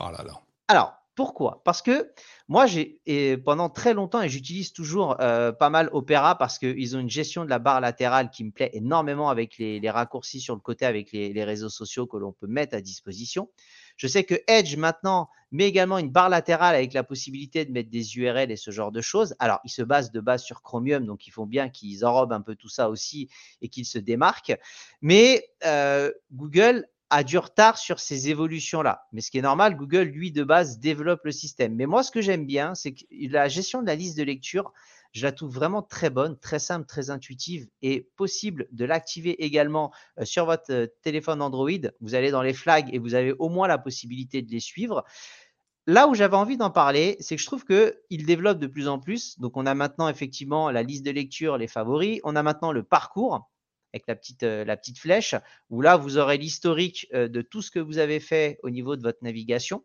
Oh là là. Alors, pourquoi? Parce que moi, j'ai pendant très longtemps, et j'utilise toujours pas mal Opera parce qu'ils ont une gestion de la barre latérale qui me plaît énormément avec les, raccourcis sur le côté, avec les réseaux sociaux que l'on peut mettre à disposition. Je sais que Edge maintenant met également une barre latérale avec la possibilité de mettre des URL et ce genre de choses. Alors, ils se basent de base sur Chromium, donc il faut bien qu'ils enrobent un peu tout ça aussi et qu'ils se démarquent. Mais euh, Google a du retard sur ces évolutions-là. Mais ce qui est normal, Google, lui, de base, développe le système. Mais moi, ce que j'aime bien, c'est que la gestion de la liste de lecture, je la trouve vraiment très bonne, très simple, très intuitive et possible de l'activer également euh, sur votre euh, téléphone Android. Vous allez dans les flags et vous avez au moins la possibilité de les suivre. Là où j'avais envie d'en parler, c'est que je trouve qu'il développe de plus en plus. Donc, on a maintenant effectivement la liste de lecture, les favoris. On a maintenant le parcours avec la petite, euh, la petite flèche, où là, vous aurez l'historique de tout ce que vous avez fait au niveau de votre navigation.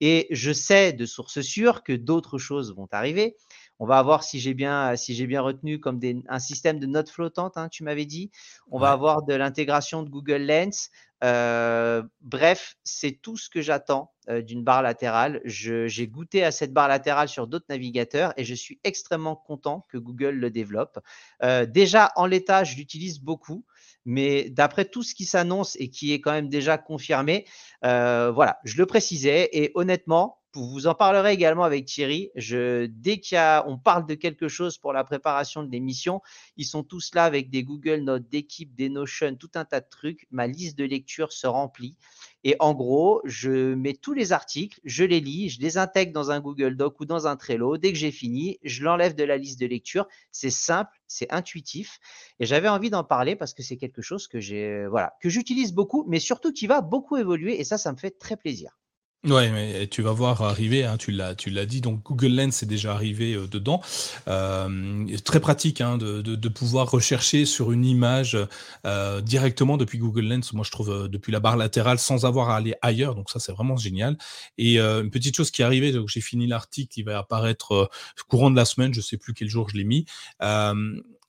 Et je sais de source sûre que d'autres choses vont arriver. On va avoir, si j'ai bien, si j'ai bien retenu, comme un système de notes flottantes, hein, tu m'avais dit. On va avoir de l'intégration de Google Lens. Euh, bref, c'est tout ce que j'attends euh, d'une barre latérale. j'ai goûté à cette barre latérale sur d'autres navigateurs et je suis extrêmement content que Google le développe. Euh, déjà, en l'état, je l'utilise beaucoup. Mais d'après tout ce qui s'annonce et qui est quand même déjà confirmé, voilà, je le précisais. Et honnêtement, vous en parlerez également avec Thierry. Dès qu'on parle de quelque chose pour la préparation de l'émission, ils sont tous là avec des Google Notes d'équipe, des Notion, tout un tas de trucs. Ma liste de lecture se remplit. Et en gros, je mets tous les articles, je les lis, je les intègre dans un Google Doc ou dans un Trello. Dès que j'ai fini, je l'enlève de la liste de lecture. C'est simple, c'est intuitif. Et j'avais envie d'en parler parce que c'est quelque chose que j'ai, voilà, que j'utilise beaucoup, mais surtout qui va beaucoup évoluer. Et ça, ça me fait très plaisir. Ouais, mais tu vas voir arriver, hein, tu l'as, tu l'as dit, donc Google Lens est déjà arrivé euh, dedans. Euh, très pratique hein, de, de, pouvoir rechercher sur une image euh, directement depuis Google Lens. Moi, je trouve depuis la barre latérale sans avoir à aller ailleurs. Donc ça, c'est vraiment génial. Et une petite chose qui est arrivée, donc j'ai fini l'article, qui va apparaître courant de la semaine, je sais plus quel jour je l'ai mis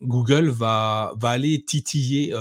Google va, va aller titiller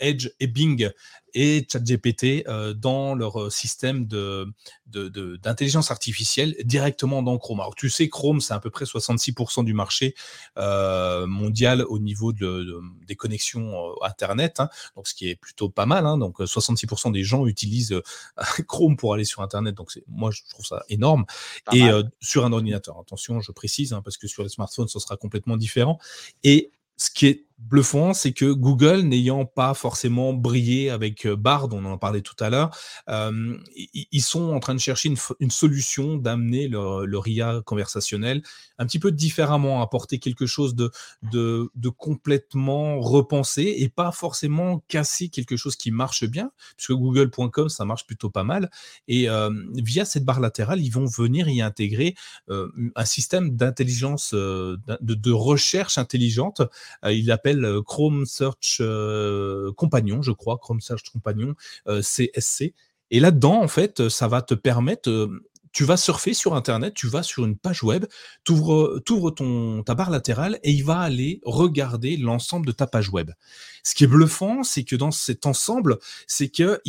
Edge et Bing et ChatGPT euh, dans leur euh, système de, d'intelligence artificielle directement dans Chrome. Alors tu sais, Chrome, c'est à peu près 66% du marché euh, mondial au niveau de, des connexions Internet, hein. donc ce qui est plutôt pas mal. Hein. donc 66% des gens utilisent Chrome pour aller sur Internet, donc moi je trouve ça énorme. et sur un ordinateur, attention, je précise, hein, parce que sur les smartphones, ce sera complètement différent. Et ce bluffant, c'est que Google, n'ayant pas forcément brillé avec euh, Bard, on en parlait tout à l'heure, euh, ils sont en train de chercher une, solution d'amener leur, leur, IA conversationnel un petit peu différemment, apporter quelque chose de, complètement repensé et pas forcément casser quelque chose qui marche bien, puisque google.com, ça marche plutôt pas mal. Et euh, via cette barre latérale, ils vont venir y intégrer un système d'intelligence, de, recherche intelligente. il euh, Chrome Search euh, Compagnon, je crois, Chrome Search Compagnon, CSC. Euh, Et là-dedans, en fait, ça va te permettre tu vas surfer sur Internet, tu vas sur une page web, tu ouvres, ton, ta barre latérale et il va aller regarder l'ensemble de ta page web. Ce qui est bluffant, c'est que dans cet ensemble, c'est que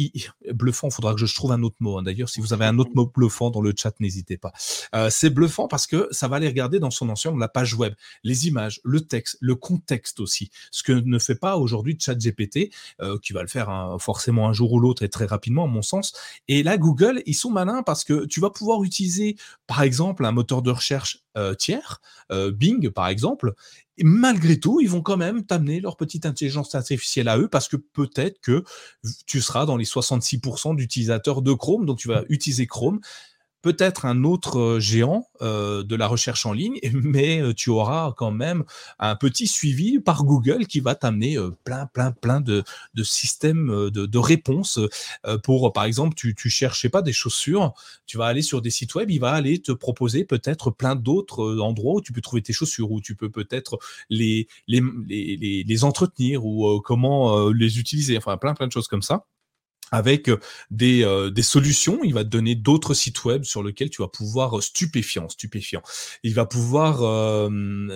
bluffant, il faudra que je trouve un autre mot. Hein. D'ailleurs, si vous avez un autre mot bluffant dans le chat, n'hésitez pas. Euh, c'est bluffant parce que ça va aller regarder dans son ensemble la page web, les images, le texte, le contexte aussi. Ce que ne fait pas aujourd'hui ChatGPT, euh, qui va le faire hein, forcément un jour ou l'autre et très rapidement, à mon sens. Et là, Google, ils sont malins parce que tu vas pouvoir utiliser, par exemple, un moteur de recherche euh, tiers, euh, Bing par exemple, et malgré tout, ils vont quand même t'amener leur petite intelligence artificielle à eux parce que peut-être que tu seras dans les 66% d'utilisateurs de Chrome, donc tu vas utiliser Chrome peut-être un autre euh, géant euh, de la recherche en ligne, mais euh, tu auras quand même un petit suivi par Google qui va t'amener plein, plein, plein de, systèmes de, réponses. Pour, par exemple, tu, tu cherches pas des chaussures, tu vas aller sur des sites web, il va aller te proposer peut-être plein d'autres endroits où tu peux trouver tes chaussures, où tu peux peut-être les, entretenir ou comment les utiliser, enfin plein, plein de choses comme ça avec des, des, solutions. Il va te donner d'autres sites web sur lesquels tu vas pouvoir stupéfiant, stupéfiant. Il va pouvoir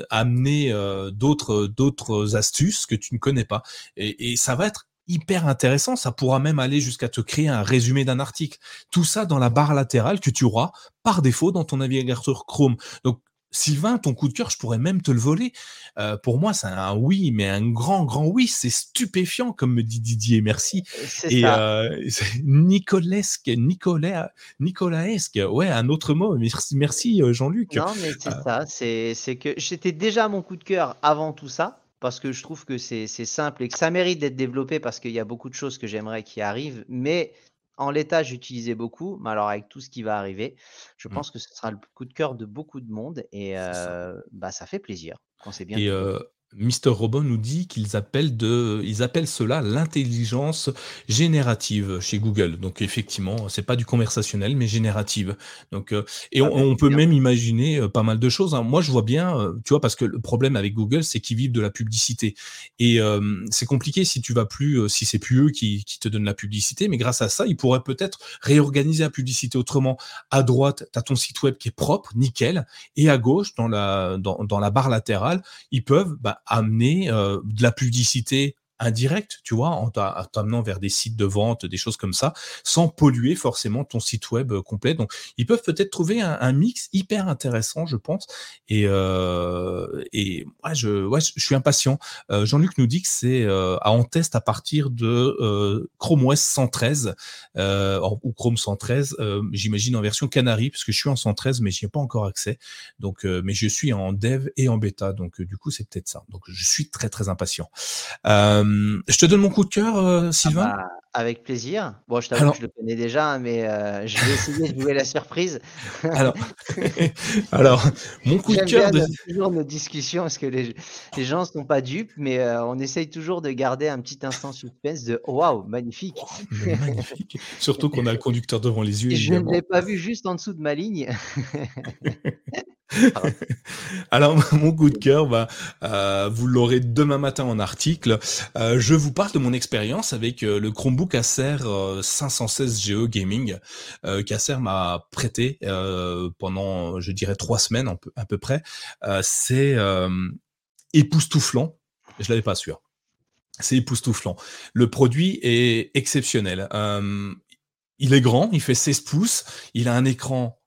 amener d'autres d'autres astuces que tu ne connais pas. Et, et, ça va être hyper intéressant. Ça pourra même aller jusqu'à te créer un résumé d'un article. Tout ça dans la barre latérale que tu auras par défaut dans ton navigateur Chrome. Donc Sylvain, ton coup de cœur, je pourrais même te le voler. Euh, pour moi, c'est un oui, mais un grand, grand oui. C'est stupéfiant, comme me dit Didier. Merci. Et euh, Nicolesque, Nicolas, Nicolaesque. Ouais, un autre mot. Merci, merci euh, Jean-Luc. Non, mais c'est euh. ça. C'est que j'étais déjà mon coup de cœur avant tout ça, parce que je trouve que c'est simple et que ça mérite d'être développé parce qu'il y a beaucoup de choses que j'aimerais qui arrivent. Mais en l'état, j'utilisais beaucoup, mais alors avec tout ce qui va arriver, je mmh. pense que ce sera le coup de cœur de beaucoup de monde et ça. bah, ça fait plaisir quand c'est bien. Et Mr. Robot nous dit qu'ils appellent de, ils appellent cela l'intelligence générative chez Google. Donc effectivement, c'est pas du conversationnel, mais générative. Donc euh, et ah, on, peut même imaginer euh, pas mal de choses. Hein. Moi, je vois bien, euh, tu vois, parce que le problème avec Google, c'est qu'ils vivent de la publicité et c'est compliqué si tu vas plus, si c'est plus eux qui, qui te donnent la publicité. Mais grâce à ça, ils pourraient peut-être réorganiser la publicité autrement. À droite, tu as ton site web qui est propre, nickel, et à gauche, dans la dans, dans la barre latérale, ils peuvent bah, amener euh, de la publicité indirect, tu vois, en t'amenant vers des sites de vente, des choses comme ça, sans polluer forcément ton site web euh, complet. Donc, ils peuvent peut-être trouver un, mix hyper intéressant, je pense. Et, euh, ouais, je, je suis impatient. Euh, Jean-Luc nous dit que c'est euh, en test à partir de euh, Chrome OS 113 ou Chrome 113, j'imagine en version Canary, parce que je suis en 113, mais j'y ai pas encore accès. Donc, mais je suis en dev et en bêta, donc du coup, c'est peut-être ça. Donc, je suis très très impatient. Je te donne mon coup de cœur, euh, ah Sylvain bah, Avec plaisir. Bon, je t'avoue que je le connais déjà, mais euh, je vais essayer de jouer la surprise. alors, alors, mon coup de cœur. De... toujours nos discussions parce que les, les gens ne sont pas dupes, mais on essaye toujours de garder un petit instant suspense de waouh, magnifique. magnifique. Surtout qu'on a le conducteur devant les yeux. Je ne l'ai pas vu juste en dessous de ma ligne. Alors, mon coup de cœur, bah, euh, vous l'aurez demain matin en article. Euh, je vous parle de mon expérience avec euh, le Chromebook Acer 516 GE Gaming qu'Acer m'a prêté pendant, je dirais, trois semaines à peu près. C'est époustouflant Je l'avais pas sûr. C'est époustouflant. Le produit est exceptionnel. Euh, il est grand, il fait 16 pouces, il a un écran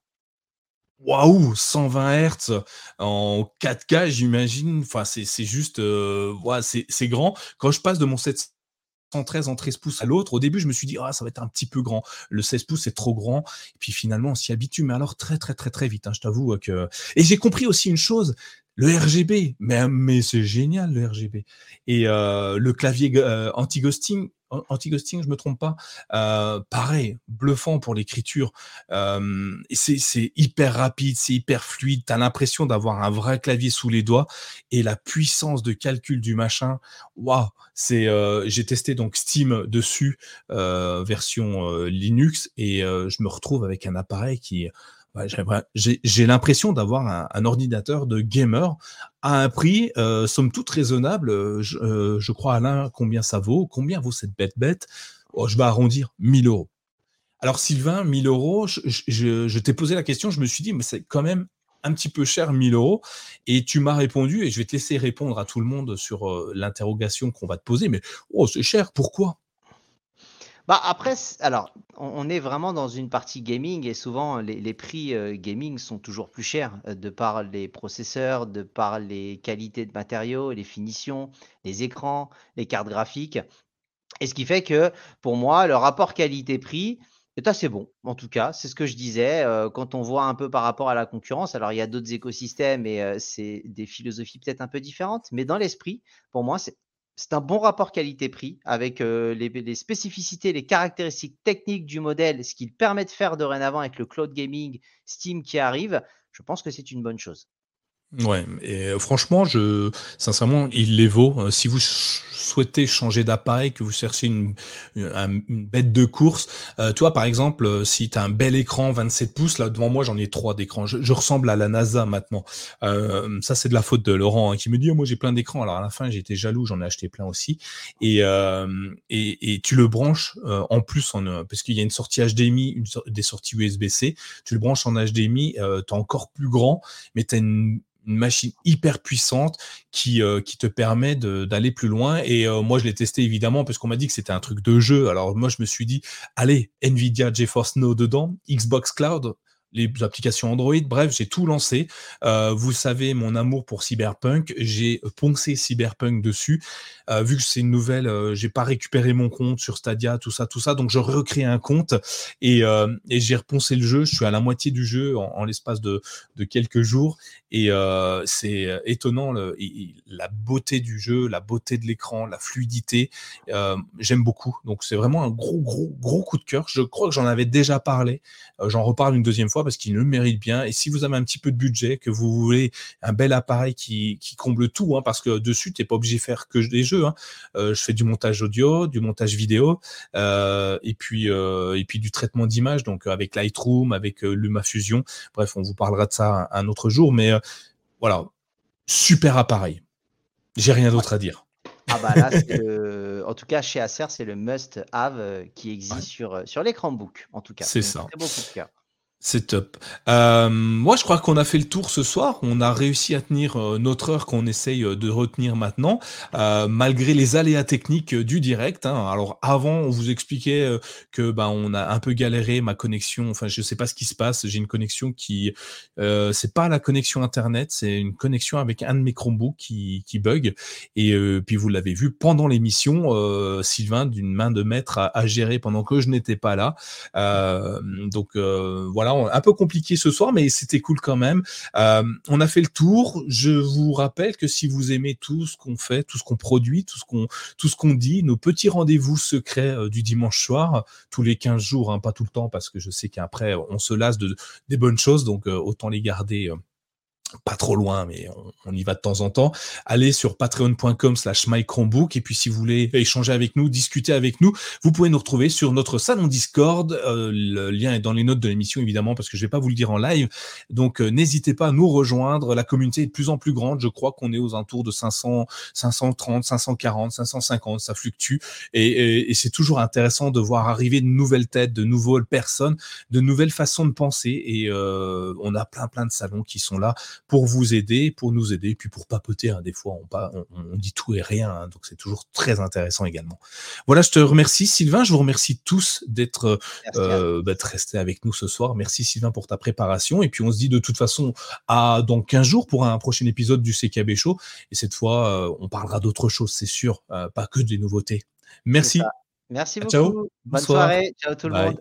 waouh, 120 Hz en 4K, j'imagine. Enfin, c'est juste, euh, c'est grand. Quand je passe de mon 713 en 13 pouces à l'autre, au début, je me suis dit, ah, ça va être un petit peu grand. Le 16 pouces, c'est trop grand. Et puis finalement, on s'y habitue, mais alors très, très, très, très vite. Hein, je t'avoue que. Et j'ai compris aussi une chose, le RGB, mais, mais c'est génial le RGB. Et euh, le clavier euh, anti-ghosting, anti-ghosting, je me trompe pas. Euh, pareil, bluffant pour l'écriture. Euh, c'est hyper rapide, c'est hyper fluide. Tu as l'impression d'avoir un vrai clavier sous les doigts et la puissance de calcul du machin. Waouh, c'est. J'ai testé donc Steam dessus, version Linux, et je me retrouve avec un appareil qui j'ai l'impression d'avoir un, ordinateur de gamer à un prix, euh, somme toute raisonnable. Euh, euh, je, crois, Alain, combien ça vaut? Combien vaut cette bête bête? Oh, Je vais arrondir 1000 euros. Alors, Sylvain, 1000 euros, je, t'ai posé la question, je me suis dit, mais c'est quand même un petit peu cher, 1000 euros. Et tu m'as répondu, et je vais te laisser répondre à tout le monde sur l'interrogation qu'on va te poser, mais oh, c'est cher, pourquoi? Bah après, alors, on, est vraiment dans une partie gaming et souvent les, prix euh, gaming sont toujours plus chers euh, de par les processeurs, de par les qualités de matériaux, les finitions, les écrans, les cartes graphiques. Et ce qui fait que pour moi, le rapport qualité-prix est assez bon. En tout cas, c'est ce que je disais euh, quand on voit un peu par rapport à la concurrence. Alors, il y a d'autres écosystèmes et c'est des philosophies peut-être un peu différentes, mais dans l'esprit, pour moi, c'est c'est un bon rapport qualité-prix avec les, spécificités, les caractéristiques techniques du modèle, ce qu'il permet de faire dorénavant avec le cloud gaming Steam qui arrive. Je pense que c'est une bonne chose. Ouais, et franchement, je, sincèrement, il les vaut. si vous souhaitez changer d'appareil, que vous cherchez une, une, bête de course, euh, toi, par exemple, si tu as un bel écran 27 pouces, là devant moi, j'en ai trois d'écrans. Je, ressemble à la NASA maintenant. Euh, ça, c'est de la faute de Laurent hein, qui me dit, oh, moi, j'ai plein d'écrans. Alors à la fin, j'étais jaloux, j'en ai acheté plein aussi. Et, euh, et, et, tu le branches en plus, en, parce qu'il y a une sortie HDMI, une, des sorties USB-C. Tu le branches en HDMI, tu es encore plus grand, mais tu as une une machine hyper puissante qui, euh, qui te permet d'aller plus loin. Et euh, moi, je l'ai testé évidemment parce qu'on m'a dit que c'était un truc de jeu. Alors moi, je me suis dit, allez, Nvidia GeForce Now dedans, Xbox Cloud, les applications Android. Bref, j'ai tout lancé. Euh, vous savez mon amour pour Cyberpunk. J'ai poncé Cyberpunk dessus. Euh, vu que c'est une nouvelle, euh, j'ai pas récupéré mon compte sur Stadia, tout ça, tout ça. Donc je recrée un compte et, et j'ai reponcé le jeu. Je suis à la moitié du jeu en, l'espace de, quelques jours. Et c'est étonnant la beauté du jeu, la beauté de l'écran, la fluidité. J'aime beaucoup. Donc c'est vraiment un gros, gros, gros coup de cœur. Je crois que j'en avais déjà parlé. J'en reparle une deuxième fois parce qu'il le mérite bien. Et si vous avez un petit peu de budget, que vous voulez un bel appareil qui, comble tout, hein, parce que dessus, tu n'es pas obligé de faire que des jeux. Hein. Euh, je fais du montage audio, du montage vidéo, euh, et, puis, euh, et puis du traitement d'image, donc avec Lightroom, avec LumaFusion. Bref, on vous parlera de ça un, autre jour. Mais voilà, super appareil. J'ai rien d'autre à dire. Ah bah là, en tout cas, chez Acer, c'est le must-have qui existe sur, sur l'écran book, en tout cas. C'est ça. Très de c'est top. Euh, moi, je crois qu'on a fait le tour ce soir. On a réussi à tenir euh, notre heure qu'on essaye euh, de retenir maintenant, malgré les aléas techniques du direct. Hein. Alors, avant, on vous expliquait que ben on a un peu galéré ma connexion. Enfin, je sais pas ce qui se passe. J'ai une connexion qui, c'est pas la connexion internet, c'est une connexion avec un de mes Chromebooks qui, qui bug. Et puis, vous l'avez vu pendant l'émission, Sylvain d'une main de maître à, gérer pendant que je n'étais pas là. donc voilà un peu compliqué ce soir, mais c'était cool quand même. Euh, on a fait le tour. Je vous rappelle que si vous aimez tout ce qu'on fait, tout ce qu'on produit, tout ce qu'on dit, nos petits rendez-vous secrets euh, du dimanche soir, tous les 15 jours, hein, pas tout le temps, parce que je sais qu'après on se lasse de des bonnes choses, donc euh, autant les garder pas trop loin, mais on, y va de temps en temps. Allez sur patreon.com slash mychromebook et puis si vous voulez échanger avec nous, discuter avec nous, vous pouvez nous retrouver sur notre salon Discord. Euh, le lien est dans les notes de l'émission évidemment parce que je vais pas vous le dire en live. Donc euh, n'hésitez pas à nous rejoindre. La communauté est de plus en plus grande. Je crois qu'on est aux alentours de 500, 530, 540, 550. Ça fluctue et, et c'est toujours intéressant de voir arriver de nouvelles têtes, de nouvelles personnes, de nouvelles façons de penser et euh, on a plein plein de salons qui sont là pour vous aider, pour nous aider, puis pour papoter. Hein. Des fois, on, on, dit tout et rien, hein, donc c'est toujours très intéressant également. Voilà, je te remercie, Sylvain. Je vous remercie tous d'être euh, bah, restés avec nous ce soir. Merci, Sylvain, pour ta préparation. Et puis, on se dit de toute façon à dans 15 jours pour un prochain épisode du CKB Show. Et cette fois, euh, on parlera d'autres choses, c'est sûr, euh, pas que des nouveautés. Merci. Merci beaucoup. Ciao. Bonne soirée. Ciao tout le monde.